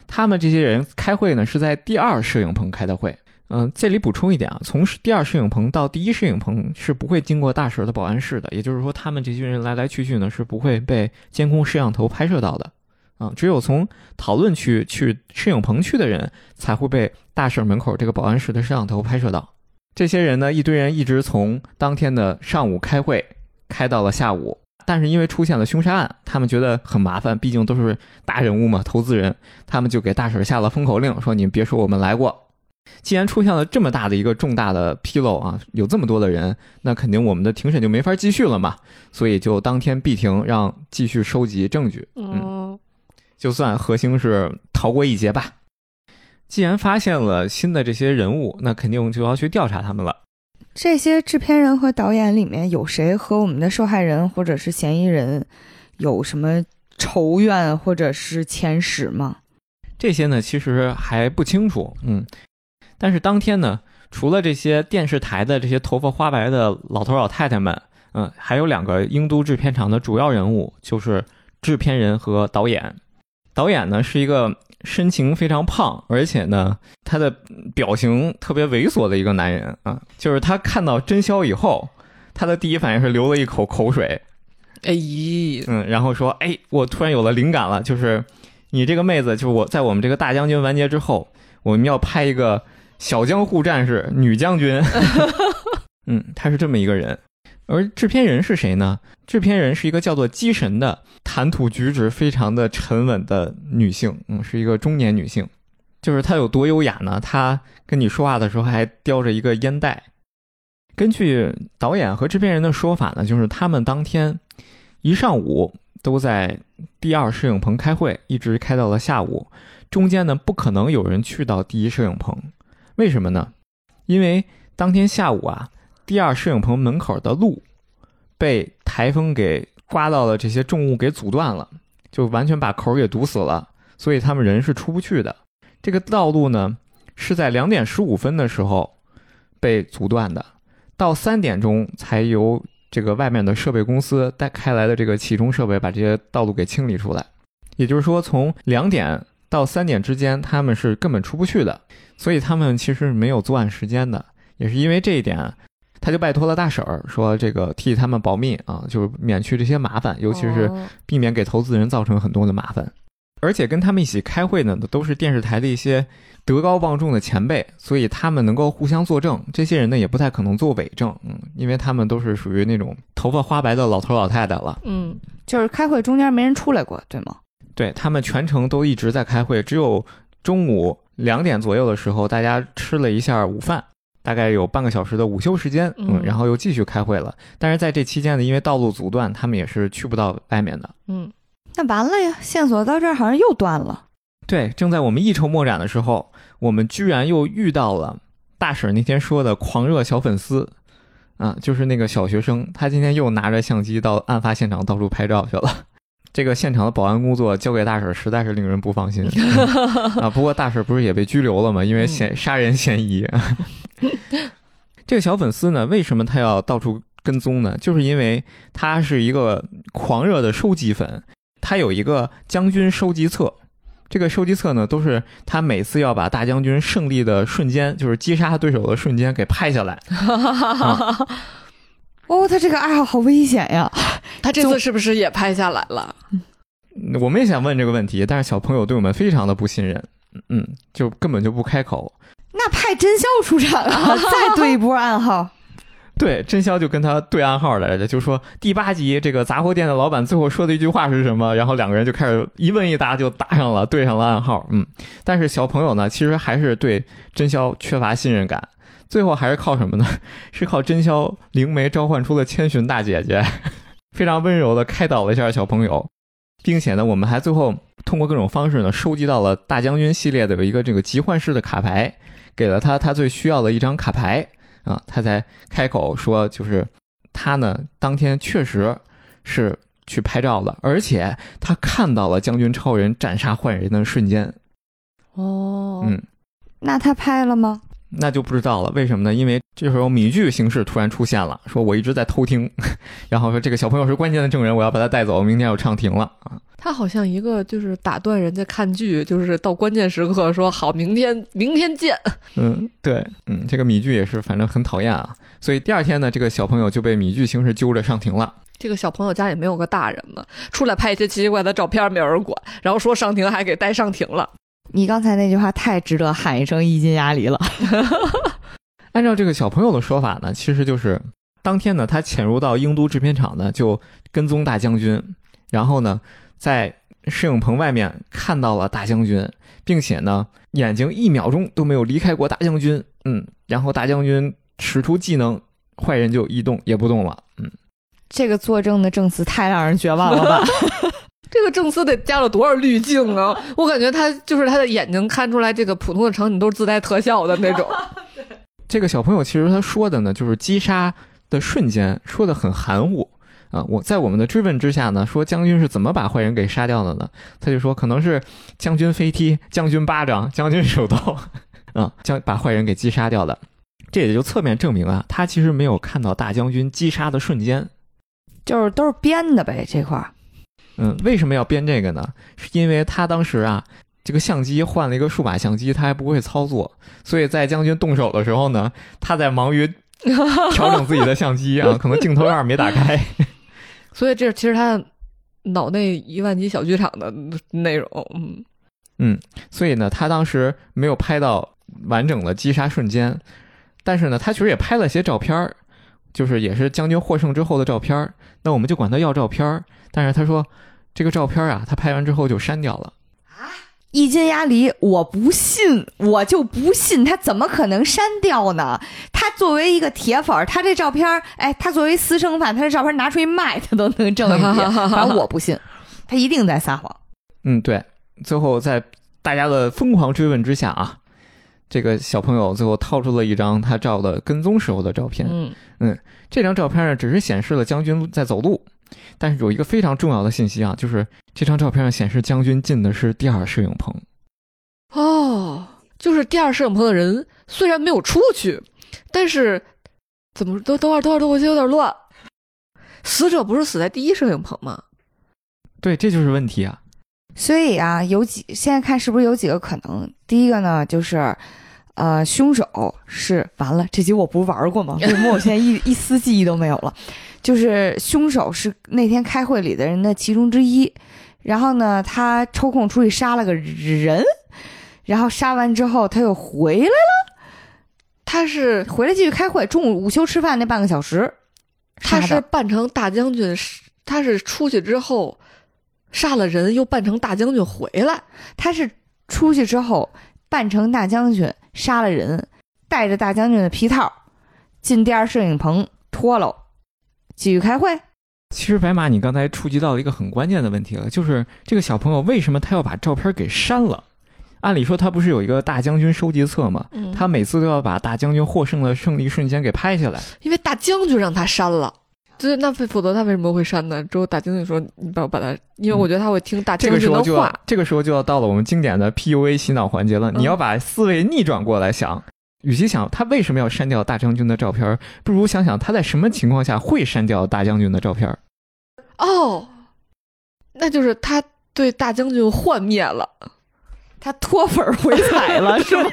他们这些人开会呢，是在第二摄影棚开的会。嗯、这里补充一点啊，从第二摄影棚到第一摄影棚是不会经过大婶的保安室的，也就是说，他们这些人来来去去呢是不会被监控摄像头拍摄到的。啊，只有从讨论区去摄影棚去的人才会被大婶门口这个保安室的摄像头拍摄到。这些人呢，一堆人一直从当天的上午开会开到了下午，但是因为出现了凶杀案，他们觉得很麻烦，毕竟都是大人物嘛，投资人，他们就给大婶下了封口令，说你别说我们来过。既然出现了这么大的一个重大的纰漏啊，有这么多的人，那肯定我们的庭审就没法继续了嘛，所以就当天闭庭，让继续收集证据。嗯，就算何星是逃过一劫吧。既然发现了新的这些人物，那肯定就要去调查他们了。这些制片人和导演里面有谁和我们的受害人或者是嫌疑人有什么仇怨或者是前史吗？这些呢，其实还不清楚。嗯，但是当天呢，除了这些电视台的这些头发花白的老头老太太们，嗯，还有两个英都制片厂的主要人物，就是制片人和导演。导演呢是一个身形非常胖，而且呢他的表情特别猥琐的一个男人啊。就是他看到真宵以后，他的第一反应是流了一口口水，哎，嗯，然后说：“哎，我突然有了灵感了，就是。”你这个妹子，就是我在我们这个大将军完结之后，我们要拍一个小江户战士女将军。嗯，他是这么一个人。而制片人是谁呢？制片人是一个叫做姬神的，谈吐举止非常的沉稳的女性。嗯，是一个中年女性。就是她有多优雅呢？她跟你说话的时候还叼着一个烟袋。根据导演和制片人的说法呢，就是他们当天一上午。都在第二摄影棚开会，一直开到了下午。中间呢，不可能有人去到第一摄影棚，为什么呢？因为当天下午啊，第二摄影棚门口的路被台风给刮到了，这些重物给阻断了，就完全把口给堵死了，所以他们人是出不去的。这个道路呢，是在两点十五分的时候被阻断的，到三点钟才由。这个外面的设备公司带开来的这个起重设备，把这些道路给清理出来。也就是说，从两点到三点之间，他们是根本出不去的。所以他们其实没有作案时间的。也是因为这一点，他就拜托了大婶儿，说这个替他们保密啊，就是免去这些麻烦，尤其是避免给投资人造成很多的麻烦。而且跟他们一起开会呢，都是电视台的一些。德高望重的前辈，所以他们能够互相作证。这些人呢，也不太可能做伪证，嗯，因为他们都是属于那种头发花白的老头老太太了。嗯，就是开会中间没人出来过，对吗？对他们全程都一直在开会，只有中午两点左右的时候，大家吃了一下午饭，大概有半个小时的午休时间，嗯，然后又继续开会了。但是在这期间呢，因为道路阻断，他们也是去不到外面的。嗯，那完了呀，线索到这儿好像又断了。对，正在我们一筹莫展的时候，我们居然又遇到了大婶那天说的狂热小粉丝，啊，就是那个小学生，他今天又拿着相机到案发现场到处拍照去了。这个现场的保安工作交给大婶，实在是令人不放心啊。不过大婶不是也被拘留了吗？因为嫌 杀人嫌疑。这个小粉丝呢，为什么他要到处跟踪呢？就是因为他是一个狂热的收集粉，他有一个将军收集册。这个收集册呢，都是他每次要把大将军胜利的瞬间，就是击杀对手的瞬间给拍下来。哦，他这个爱好好危险呀！他这次是不是也拍下来了？我们也想问这个问题，但是小朋友对我们非常的不信任，嗯，就根本就不开口。那派真宵出场啊，再对一波暗号。对，真宵就跟他对暗号来着，就说第八集这个杂货店的老板最后说的一句话是什么？然后两个人就开始一问一答，就答上了，对上了暗号。嗯，但是小朋友呢，其实还是对真宵缺乏信任感，最后还是靠什么呢？是靠真宵灵媒召唤出了千寻大姐姐，非常温柔的开导了一下小朋友，并且呢，我们还最后通过各种方式呢，收集到了大将军系列的有一个这个集幻式的卡牌，给了他他最需要的一张卡牌。啊，他才开口说，就是他呢，当天确实是去拍照了，而且他看到了将军超人斩杀坏人的瞬间。哦，嗯，那他拍了吗？那就不知道了。为什么呢？因为这时候米剧形式突然出现了，说我一直在偷听，然后说这个小朋友是关键的证人，我要把他带走，明天要唱庭了啊。他好像一个就是打断人家看剧，就是到关键时刻说好，明天明天见。嗯，对，嗯，这个米剧也是，反正很讨厌啊。所以第二天呢，这个小朋友就被米剧形式揪着上庭了。这个小朋友家也没有个大人嘛，出来拍一些奇奇怪怪的照片，没有人管，然后说上庭还给带上庭了。你刚才那句话太值得喊一声一斤鸭梨了。按照这个小朋友的说法呢，其实就是当天呢，他潜入到英都制片厂呢，就跟踪大将军，然后呢。在摄影棚外面看到了大将军，并且呢，眼睛一秒钟都没有离开过大将军。嗯，然后大将军使出技能，坏人就一动也不动了。嗯，这个作证的证词太让人绝望了吧？这个证词得加了多少滤镜啊！我感觉他就是他的眼睛看出来这个普通的场景都是自带特效的那种。这个小朋友其实他说的呢，就是击杀的瞬间说的很含糊啊。我在我们的质问之下呢，说将军是怎么把坏人给杀掉的呢？他就说可能是将军飞踢、将军巴掌、将军手刀 啊，将把坏人给击杀掉的。这也就侧面证明啊，他其实没有看到大将军击杀的瞬间，就是都是编的呗这块儿。嗯，为什么要编这个呢？是因为他当时啊。这个相机换了一个数码相机，他还不会操作，所以在将军动手的时候呢，他在忙于 调整自己的相机啊，可能镜头有点没打开。所以这其实他脑内一万级小剧场的内容，嗯嗯，所以呢，他当时没有拍到完整的击杀瞬间，但是呢，他其实也拍了些照片就是也是将军获胜之后的照片那我们就管他要照片但是他说这个照片啊，他拍完之后就删掉了。啊一斤鸭梨，我不信，我就不信他怎么可能删掉呢？他作为一个铁粉，他这照片，哎，他作为私生饭，他这照片拿出去卖，他都能挣一笔。反正我不信，他一定在撒谎。嗯，对。最后在大家的疯狂追问之下啊，这个小朋友最后掏出了一张他照的跟踪时候的照片。嗯嗯，这张照片呢，只是显示了将军在走路。但是有一个非常重要的信息啊，就是这张照片上显示将军进的是第二摄影棚。哦，就是第二摄影棚的人虽然没有出去，但是怎么都等会儿等会儿等会儿有点乱。死者不是死在第一摄影棚吗？对，这就是问题啊。所以啊，有几现在看是不是有几个可能？第一个呢，就是呃，凶手是完了。这集我不是玩过吗？为什么我现在一一丝记忆都没有了？就是凶手是那天开会里的人的其中之一，然后呢，他抽空出去杀了个人，然后杀完之后他又回来了，他是回来继续开会，中午午休吃饭那半个小时，他是扮成大将军，他是出去之后杀了人，又扮成大将军回来，他是出去之后扮成大将军杀了人，带着大将军的皮套进第二摄影棚脱了。继续开会。其实白马，你刚才触及到了一个很关键的问题了，就是这个小朋友为什么他要把照片给删了？按理说他不是有一个大将军收集册吗？他每次都要把大将军获胜的胜利瞬间给拍下来。因为大将军让他删了，对，那否则他为什么会删呢？之后大将军说：“你帮我把他，因为我觉得他会听大将军的话。”这个时候就要到了我们经典的 PUA 洗脑环节了。你要把思维逆转过来想。与其想他为什么要删掉大将军的照片，不如想想他在什么情况下会删掉大将军的照片。哦，那就是他对大将军幻灭了，他脱粉回踩了，是吗？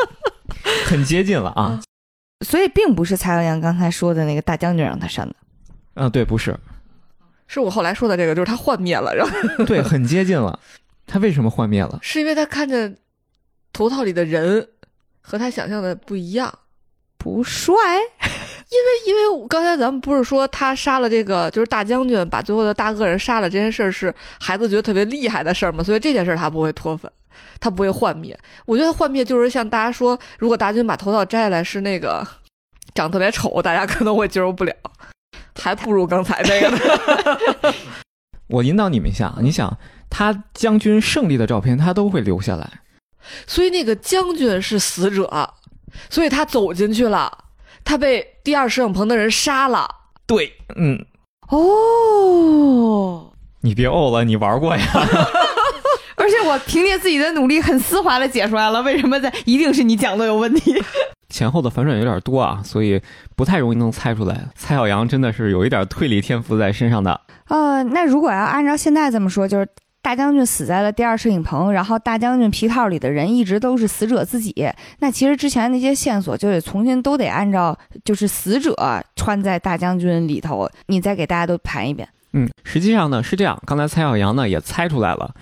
很接近了啊！所以并不是蔡阳阳刚才说的那个大将军让他删的。嗯，对，不是，是我后来说的这个，就是他幻灭了，然后 对，很接近了。他为什么幻灭了？是因为他看见头套里的人。和他想象的不一样，不帅，因为因为刚才咱们不是说他杀了这个就是大将军，把最后的大恶人杀了这件事是孩子觉得特别厉害的事儿嘛，所以这件事他不会脱粉，他不会幻灭。我觉得幻灭就是像大家说，如果大军把头套摘下来是那个长特别丑，大家可能会接受不了，还不如刚才那个呢。我引导你们一下，你想他将军胜利的照片，他都会留下来。所以那个将军是死者，所以他走进去了，他被第二摄影棚的人杀了。对，嗯，哦，你别哦了，你玩过呀。而且我凭借自己的努力，很丝滑的解出来了，为什么在一定是你讲的有问题？前后的反转有点多啊，所以不太容易能猜出来。蔡小阳真的是有一点推理天赋在身上的。呃，那如果要按照现在这么说，就是。大将军死在了第二摄影棚，然后大将军皮套里的人一直都是死者自己。那其实之前那些线索就得重新都得按照，就是死者穿在大将军里头，你再给大家都盘一遍。嗯，实际上呢是这样，刚才蔡小阳呢也猜出来了，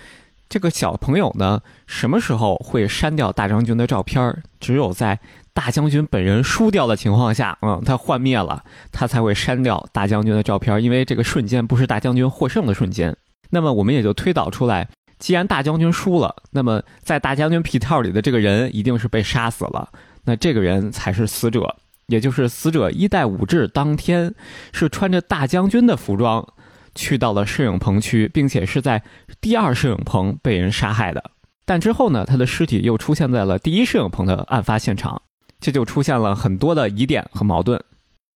这个小朋友呢什么时候会删掉大将军的照片？只有在大将军本人输掉的情况下，嗯，他幻灭了，他才会删掉大将军的照片，因为这个瞬间不是大将军获胜的瞬间。那么我们也就推导出来，既然大将军输了，那么在大将军皮套里的这个人一定是被杀死了，那这个人才是死者，也就是死者一代武志当天是穿着大将军的服装去到了摄影棚区，并且是在第二摄影棚被人杀害的。但之后呢，他的尸体又出现在了第一摄影棚的案发现场，这就出现了很多的疑点和矛盾。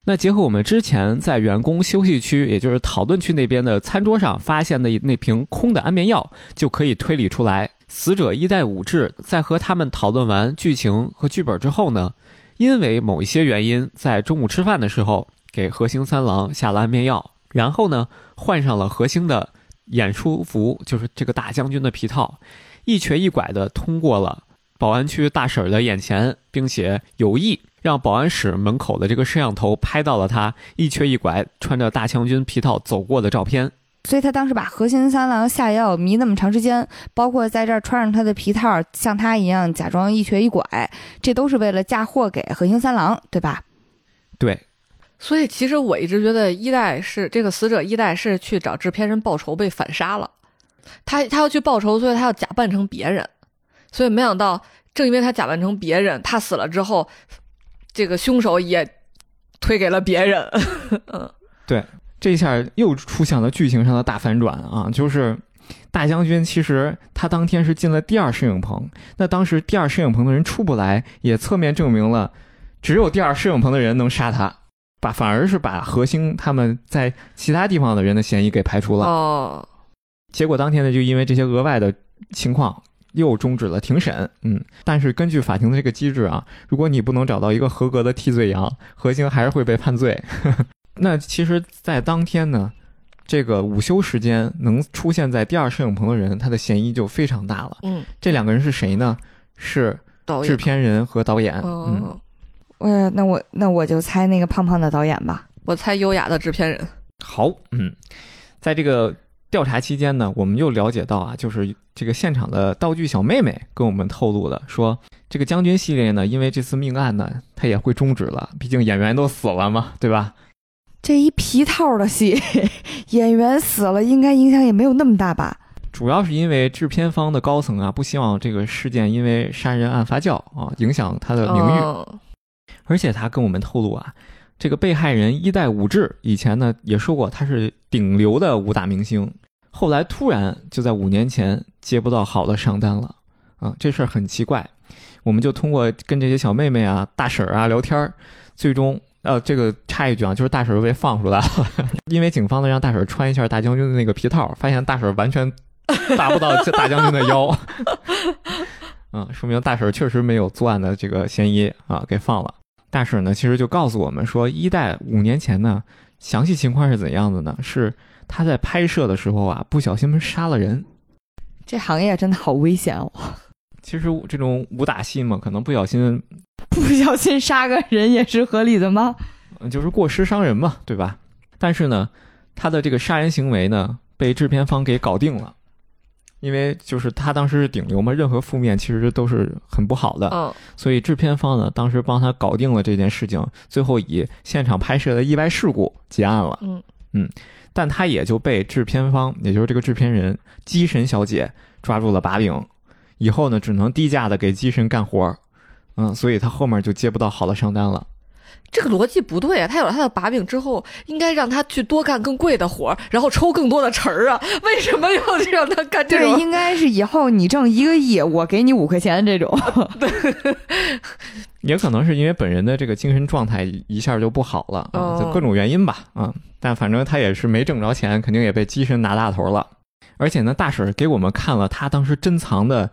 那结合我们之前在员工休息区，也就是讨论区那边的餐桌上发现的那瓶空的安眠药，就可以推理出来，死者一代武志在和他们讨论完剧情和剧本之后呢，因为某一些原因，在中午吃饭的时候给何星三郎下了安眠药，然后呢换上了何星的演出服，就是这个大将军的皮套。一瘸一拐地通过了保安区大婶的眼前，并且有意让保安室门口的这个摄像头拍到了他一瘸一拐穿着大将军皮套走过的照片。所以他当时把核心三郎下药迷那么长时间，包括在这儿穿上他的皮套，像他一样假装一瘸一拐，这都是为了嫁祸给核心三郎，对吧？对。所以其实我一直觉得一代是这个死者，一代是去找制片人报仇被反杀了。他他要去报仇，所以他要假扮成别人，所以没想到，正因为他假扮成别人，他死了之后，这个凶手也推给了别人。嗯，对，这下又出现了剧情上的大反转啊！就是大将军其实他当天是进了第二摄影棚，那当时第二摄影棚的人出不来，也侧面证明了只有第二摄影棚的人能杀他，把反而是把何星他们在其他地方的人的嫌疑给排除了。哦。结果当天呢，就因为这些额外的情况，又终止了庭审。嗯，但是根据法庭的这个机制啊，如果你不能找到一个合格的替罪羊，何星还是会被判罪。那其实，在当天呢，这个午休时间能出现在第二摄影棚的人，他的嫌疑就非常大了。嗯，这两个人是谁呢？是制片人和导演。嗯，呃，那我那我就猜那个胖胖的导演吧。我猜优雅的制片人。好，嗯，在这个。调查期间呢，我们又了解到啊，就是这个现场的道具小妹妹跟我们透露的，说这个将军系列呢，因为这次命案呢，它也会终止了，毕竟演员都死了嘛，对吧？这一皮套的戏，演员死了，应该影响也没有那么大吧？主要是因为制片方的高层啊，不希望这个事件因为杀人案发酵啊，影响他的名誉，而且他跟我们透露啊。这个被害人一代武志以前呢也说过他是顶流的武打明星，后来突然就在五年前接不到好的上单了，啊，这事儿很奇怪。我们就通过跟这些小妹妹啊、大婶儿啊聊天儿，最终呃，这个插一句啊，就是大婶儿被放出来了，因为警方呢让大婶儿穿一下大将军的那个皮套，发现大婶儿完全达不到这 大将军的腰，嗯，说明大婶儿确实没有作案的这个嫌疑啊，给放了。大婶呢，其实就告诉我们说，一代五年前呢，详细情况是怎样的呢？是他在拍摄的时候啊，不小心杀了人。这行业真的好危险哦。其实这种武打戏嘛，可能不小心，不小心杀个人也是合理的吗？就是过失伤人嘛，对吧？但是呢，他的这个杀人行为呢，被制片方给搞定了。因为就是他当时是顶流嘛，任何负面其实都是很不好的。嗯，所以制片方呢，当时帮他搞定了这件事情，最后以现场拍摄的意外事故结案了。嗯嗯，但他也就被制片方，也就是这个制片人机神小姐抓住了把柄，以后呢，只能低价的给机神干活嗯，所以他后面就接不到好的商单了。这个逻辑不对啊！他有了他的把柄之后，应该让他去多干更贵的活儿，然后抽更多的成儿啊！为什么要让他干这种？对，应该是以后你挣一个亿，我给你五块钱这种。对，也可能是因为本人的这个精神状态一下就不好了啊，就各种原因吧啊。但反正他也是没挣着钱，肯定也被机神拿大头了。而且呢，大婶给我们看了他当时珍藏的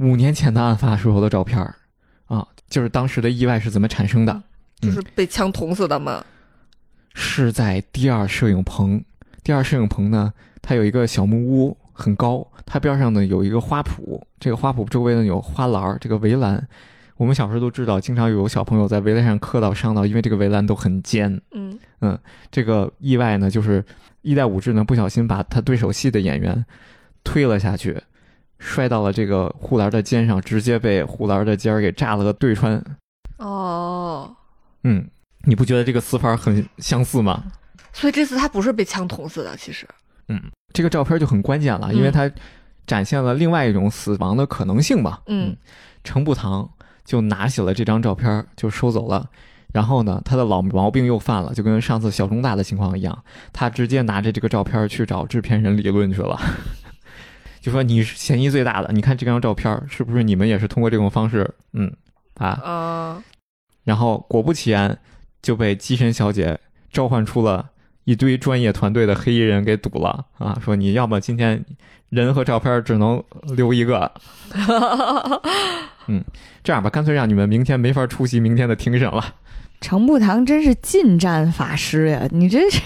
五年前的案发时候的照片啊，就是当时的意外是怎么产生的。就是被枪捅死的吗？是在第二摄影棚。第二摄影棚呢，它有一个小木屋，很高。它边上呢有一个花圃，这个花圃周围呢有花篮这个围栏。我们小时候都知道，经常有小朋友在围栏上磕到、伤到，因为这个围栏都很尖。嗯嗯，这个意外呢，就是一代武志呢不小心把他对手戏的演员推了下去，摔到了这个护栏的肩上，直接被护栏的尖儿给炸了个对穿。哦。嗯，你不觉得这个死法很相似吗？所以这次他不是被枪捅死的，其实。嗯，这个照片就很关键了，因为它展现了另外一种死亡的可能性嘛。嗯，程步堂就拿起了这张照片就收走了。然后呢，他的老毛病又犯了，就跟上次小中大的情况一样，他直接拿着这个照片去找制片人理论去了，就说你是嫌疑最大的，你看这张照片是不是你们也是通过这种方式，嗯啊，嗯，然后果不其然就被机神小姐召唤出了一堆专业团队的黑衣人给堵了啊，说你要么今天人和照片只能留一个，嗯，这样吧，干脆让你们明天没法出席明天的庭审了。程步堂真是近战法师呀！你这是，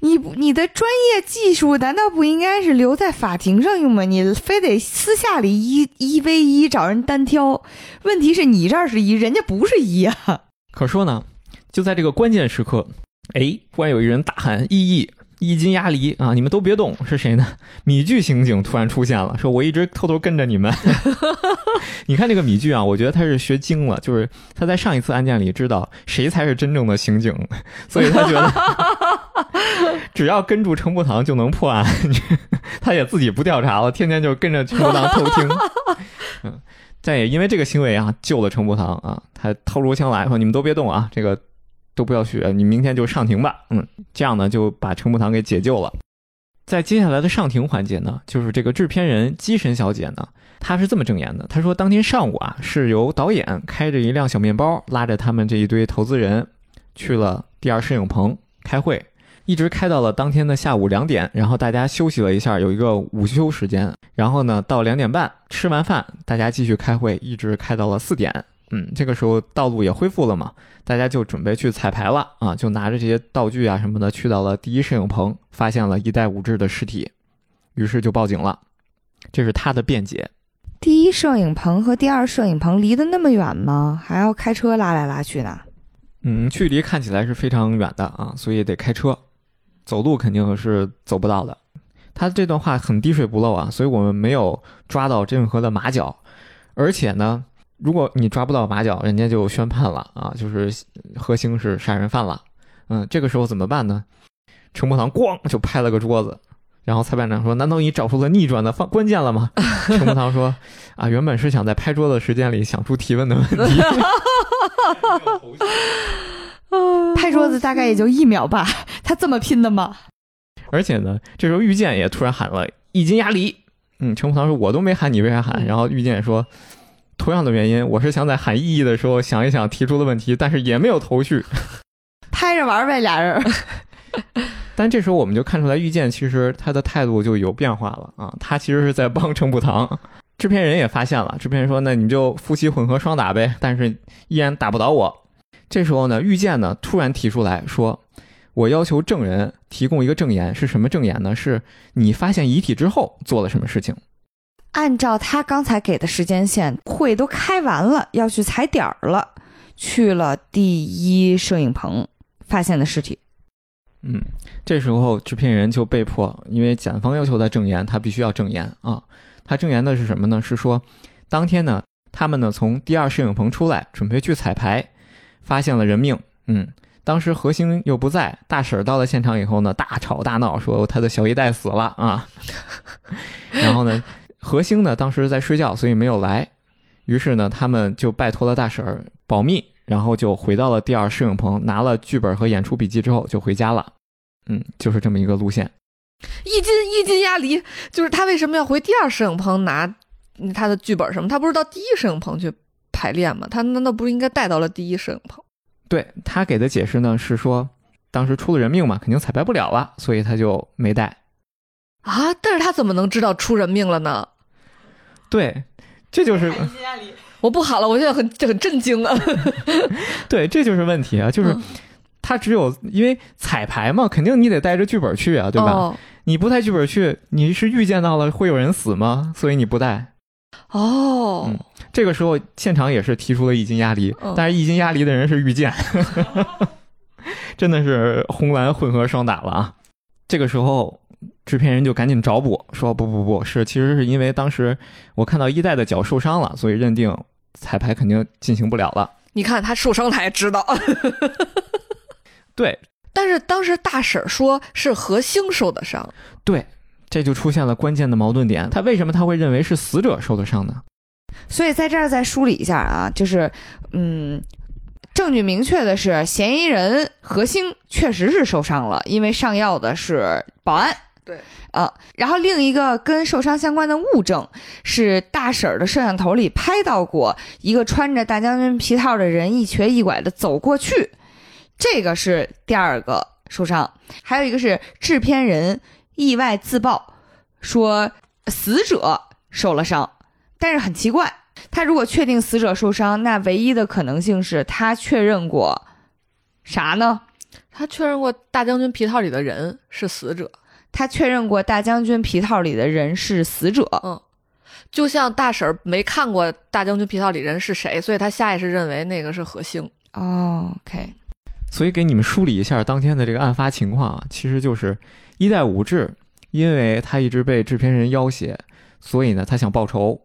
你不你的专业技术难道不应该是留在法庭上用吗？你非得私下里一一 v 一找人单挑？问题是你这儿是一，人家不是一啊！可说呢，就在这个关键时刻，哎，忽然有一人大喊：“异议！”一斤鸭梨啊！你们都别动，是谁呢？米剧刑警突然出现了，说我一直偷偷跟着你们。你看这个米剧啊，我觉得他是学精了，就是他在上一次案件里知道谁才是真正的刑警，所以他觉得 只要跟住程步堂就能破案。他也自己不调查了，天天就跟着程步堂偷听。嗯，但也因为这个行为啊，救了程步堂啊，他掏出枪来说：“你们都别动啊，这个。”都不要学，你明天就上庭吧。嗯，这样呢就把程步堂给解救了。在接下来的上庭环节呢，就是这个制片人姬神小姐呢，她是这么证言的：她说当天上午啊，是由导演开着一辆小面包，拉着他们这一堆投资人去了第二摄影棚开会，一直开到了当天的下午两点，然后大家休息了一下，有一个午休时间，然后呢到两点半吃完饭，大家继续开会，一直开到了四点。嗯，这个时候道路也恢复了嘛，大家就准备去彩排了啊，就拿着这些道具啊什么的，去到了第一摄影棚，发现了一代武志的尸体，于是就报警了。这是他的辩解。第一摄影棚和第二摄影棚离得那么远吗？还要开车拉来拉去呢？嗯，距离看起来是非常远的啊，所以得开车，走路肯定是走不到的。他这段话很滴水不漏啊，所以我们没有抓到任何的马脚，而且呢。如果你抓不到马脚，人家就宣判了啊，就是何兴是杀人犯了。嗯，这个时候怎么办呢？陈伯堂咣就拍了个桌子，然后裁判长说：“难道你找出了逆转的方关键了吗？” 陈伯堂说：“啊，原本是想在拍桌子时间里想出提问的问题。拍桌子大概也就一秒吧，他这么拼的吗？而且呢，这时候遇见也突然喊了一斤鸭梨。嗯，陈伯堂说：“我都没喊，你为啥喊？”然后遇见说。同样的原因，我是想在喊意义的时候想一想提出的问题，但是也没有头绪，拍着玩呗，俩人。但这时候我们就看出来，遇见其实他的态度就有变化了啊，他其实是在帮程步堂。制片人也发现了，制片人说：“那你就夫妻混合双打呗。”但是依然打不倒我。这时候呢，遇见呢突然提出来说：“我要求证人提供一个证言，是什么证言呢？是你发现遗体之后做了什么事情。”按照他刚才给的时间线，会都开完了，要去踩点儿了，去了第一摄影棚，发现的尸体。嗯，这时候制片人就被迫，因为检方要求他证言，他必须要证言啊。他证言的是什么呢？是说，当天呢，他们呢从第二摄影棚出来，准备去彩排，发现了人命。嗯，当时何星又不在，大婶到了现场以后呢，大吵大闹，说他的小姨带死了啊。然后呢？何星呢？当时在睡觉，所以没有来。于是呢，他们就拜托了大婶儿保密，然后就回到了第二摄影棚，拿了剧本和演出笔记之后就回家了。嗯，就是这么一个路线。一斤一斤鸭梨，就是他为什么要回第二摄影棚拿他的剧本什么？他不是到第一摄影棚去排练吗？他难道不是应该带到了第一摄影棚？对他给的解释呢是说，当时出了人命嘛，肯定彩排不了了，所以他就没带。啊！但是他怎么能知道出人命了呢？对，这就是我不好了，我现在很很震惊啊！对，这就是问题啊！就是他只有因为彩排嘛，肯定你得带着剧本去啊，对吧？你不带剧本去，你是预见到了会有人死吗？所以你不带。哦，这个时候现场也是提出了一斤鸭梨，但是一斤鸭梨的人是遇见，真的是红蓝混合双打了啊！这个时候。制片人就赶紧找补，说不不不是，其实是因为当时我看到一代的脚受伤了，所以认定彩排肯定进行不了了。你看他受伤，他也知道。对，但是当时大婶说是何星受的伤。对，这就出现了关键的矛盾点，他为什么他会认为是死者受的伤呢？所以在这儿再梳理一下啊，就是嗯，证据明确的是，嫌疑人何星确实是受伤了，因为上药的是保安。对，啊，然后另一个跟受伤相关的物证是大婶儿的摄像头里拍到过一个穿着大将军皮套的人一瘸一拐的走过去，这个是第二个受伤，还有一个是制片人意外自曝说死者受了伤，但是很奇怪，他如果确定死者受伤，那唯一的可能性是他确认过啥呢？他确认过大将军皮套里的人是死者，他确认过大将军皮套里的人是死者。嗯就像大婶儿没看过大将军皮套里人是谁，所以他下意识认为那个是何星。哦，OK，所以给你们梳理一下当天的这个案发情况啊，其实就是一代武志，因为他一直被制片人要挟，所以呢他想报仇，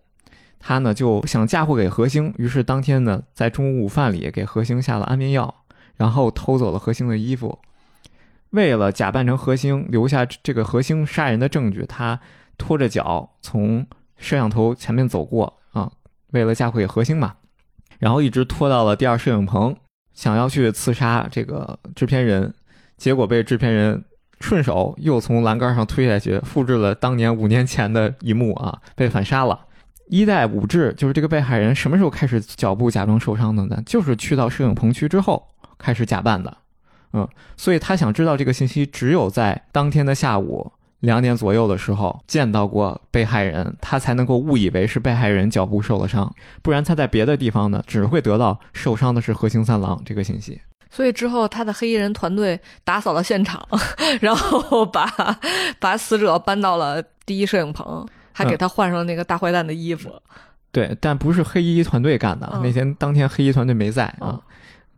他呢就想嫁祸给何星，于是当天呢在中午午饭里给何星下了安眠药，然后偷走了何星的衣服，为了假扮成何星，留下这个何星杀人的证据，他拖着脚从摄像头前面走过啊，为了嫁祸给何星嘛，然后一直拖到了第二摄影棚，想要去刺杀这个制片人，结果被制片人顺手又从栏杆上推下去，复制了当年五年前的一幕啊，被反杀了。一代武志就是这个被害人，什么时候开始脚步假装受伤的呢？就是去到摄影棚区之后开始假扮的，嗯，所以他想知道这个信息，只有在当天的下午两点左右的时候见到过被害人，他才能够误以为是被害人脚部受了伤，不然他在别的地方呢，只会得到受伤的是何星三郎这个信息。所以之后，他的黑衣人团队打扫了现场，然后把把死者搬到了第一摄影棚，还给他换上了那个大坏蛋的衣服。对，但不是黑衣团队干的，嗯那天当天黑衣团队没在啊嗯，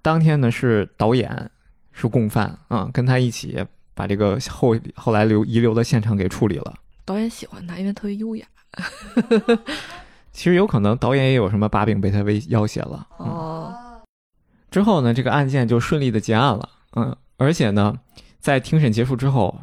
当天呢是导演是共犯啊，跟他一起把这个 后后来留遗留的现场给处理了。导演喜欢他，因为特别优雅。其实有可能导演也有什么把柄被他威要挟了。嗯哦，之后呢，这个案件就顺利的结案了。嗯，而且呢，在庭审结束之后，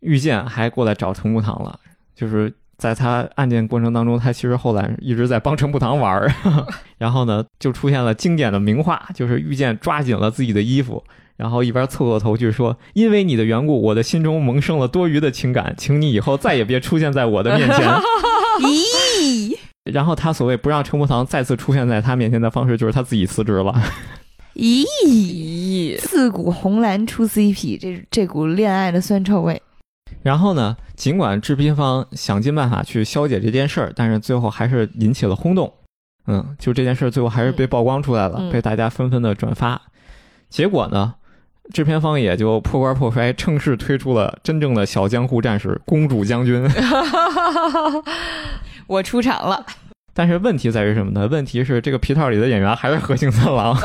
遇见还过来找陈木堂了，就是在他案件过程当中，他其实后来一直在帮陈步堂玩儿。然后呢，就出现了经典的名画，就是遇见抓紧了自己的衣服。然后一边侧过头去说：“因为你的缘故，我的心中萌生了多余的情感，请你以后再也别出现在我的面前。咦，” 然后他所谓不让陈木堂再次出现在他面前的方式，就是他自己辞职了。咦，咦，自古红蓝出 CP，这这股恋爱的酸臭味。然后呢，尽管制片方想尽办法去消解这件事儿，但是最后还是引起了轰动。嗯，就这件事儿最后还是被曝光出来了，嗯被大家纷纷的转发。结果呢，制片方也就破罐破摔，正式推出了真正的小江湖战士公主将军。我出场了，但是问题在于什么呢？问题是这个皮套里的演员还是何星三郎，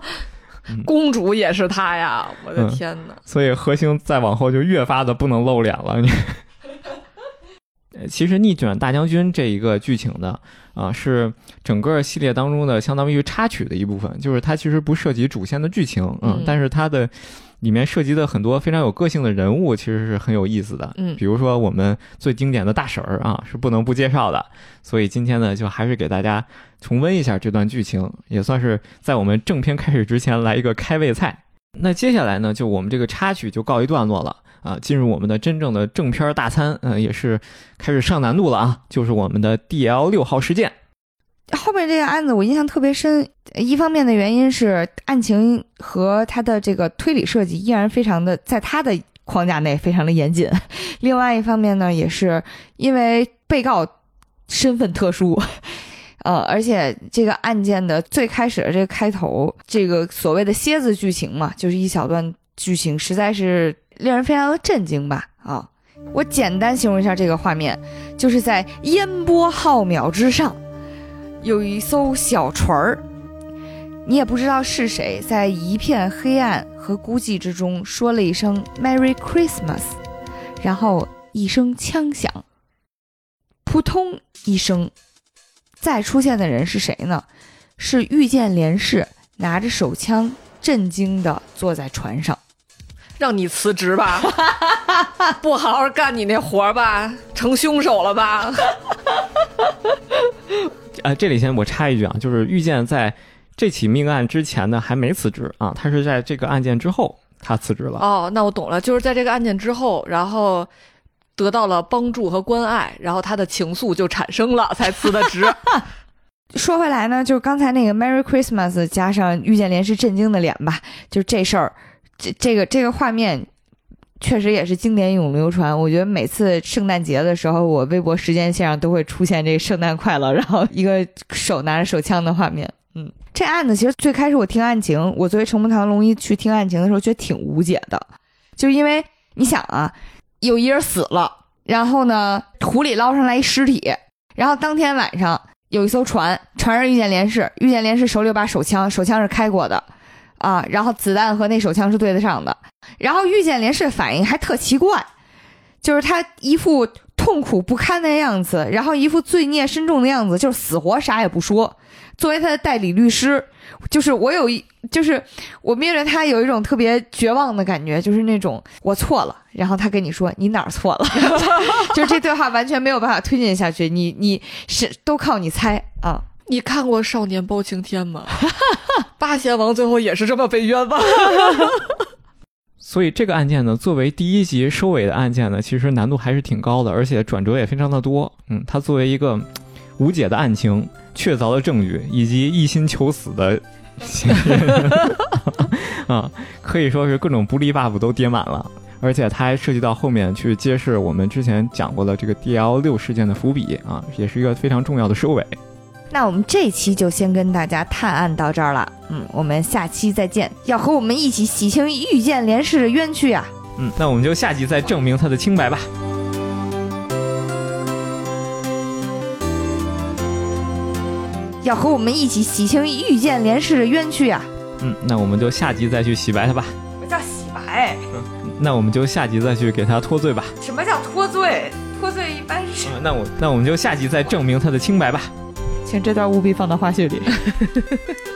公主也是他呀！我的嗯天哪！所以何星再往后就越发的不能露脸了。你 其实逆转大将军这一个剧情呢，啊、是整个系列当中的相当于插曲的一部分，就是它其实不涉及主线的剧情，嗯，嗯但是它的里面涉及的很多非常有个性的人物，其实是很有意思的，嗯比如说我们最经典的大婶儿啊，是不能不介绍的，所以今天呢，就还是给大家重温一下这段剧情，也算是在我们正片开始之前来一个开胃菜。那接下来呢，就我们这个插曲就告一段落了啊，进入我们的真正的正片大餐，嗯、也是开始上难度了啊，就是我们的 DL 六号事件。后面这个案子我印象特别深，一方面的原因是案情和他的这个推理设计依然非常的在他的框架内非常的严谨，另外一方面呢，也是因为被告身份特殊。呃，而且这个案件的最开始的这个开头，这个所谓的蝎子剧情嘛，就是一小段剧情，实在是令人非常的震惊吧？啊，我简单形容一下这个画面，就是在烟波浩渺之上，有一艘小船儿，你也不知道是谁，在一片黑暗和孤寂之中说了一声 “Merry Christmas”，然后一声枪响，扑通一声，再出现的人是谁呢？是御剑连氏拿着手枪，震惊地坐在船上。让你辞职吧，不好好干你那活儿吧，成凶手了吧？呃，这里先我插一句啊，就是遇见在这起命案之前呢还没辞职啊，他是在这个案件之后他辞职了。哦，那我懂了，就是在这个案件之后，然后得到了帮助和关爱，然后他的情愫就产生了，才辞的职。说回来呢，就是刚才那个 Merry Christmas 加上遇见连是震惊的脸吧，就这事儿，这这个这个画面。确实也是经典永流传。我觉得每次圣诞节的时候，我微博时间线上都会出现这个“圣诞快乐”，然后一个手拿着手枪的画面。嗯，这案子其实最开始我听案情，我作为程步堂龙一去听案情的时候，觉得挺无解的，就因为你想啊，有一人死了，然后呢，湖里捞上来一尸体，然后当天晚上有一艘船，船上遇见连氏，遇见连氏手里有把手枪，手枪是开过的。啊，然后子弹和那手枪是对得上的，然后遇见连氏的反应还特奇怪，就是他一副痛苦不堪的样子，然后一副罪孽深重的样子，就是死活啥也不说。作为他的代理律师，就是我有一，就是我面对他有一种特别绝望的感觉，就是那种我错了，然后他跟你说你哪儿错了，就这对话完全没有办法推进下去，你你是都靠你猜啊。你看过《少年包青天》吗？八贤王最后也是这么被冤枉。所以这个案件呢，作为第一集收尾的案件呢，其实难度还是挺高的，而且转折也非常的多。嗯，它作为一个无解的案情、确凿的证据以及一心求死的嫌疑人 啊，可以说是各种不利 buff 都叠满了。而且它还涉及到后面去揭示我们之前讲过的这个 DL 六事件的伏笔啊，也是一个非常重要的收尾。那我们这期就先跟大家探案到这儿了，嗯，我们下期再见。要和我们一起洗清遇见连氏的冤屈啊，嗯，那我们就下集再证明他的清白吧。要和我们一起洗清遇见连氏的冤屈啊，嗯，那我们就下集再去洗白他吧。什么叫洗白？嗯，那我们就下集再去给他脱罪吧。什么叫脱罪？脱罪一般是……那我那我们就下集再证明他的清白吧。请这段务必放到花絮里。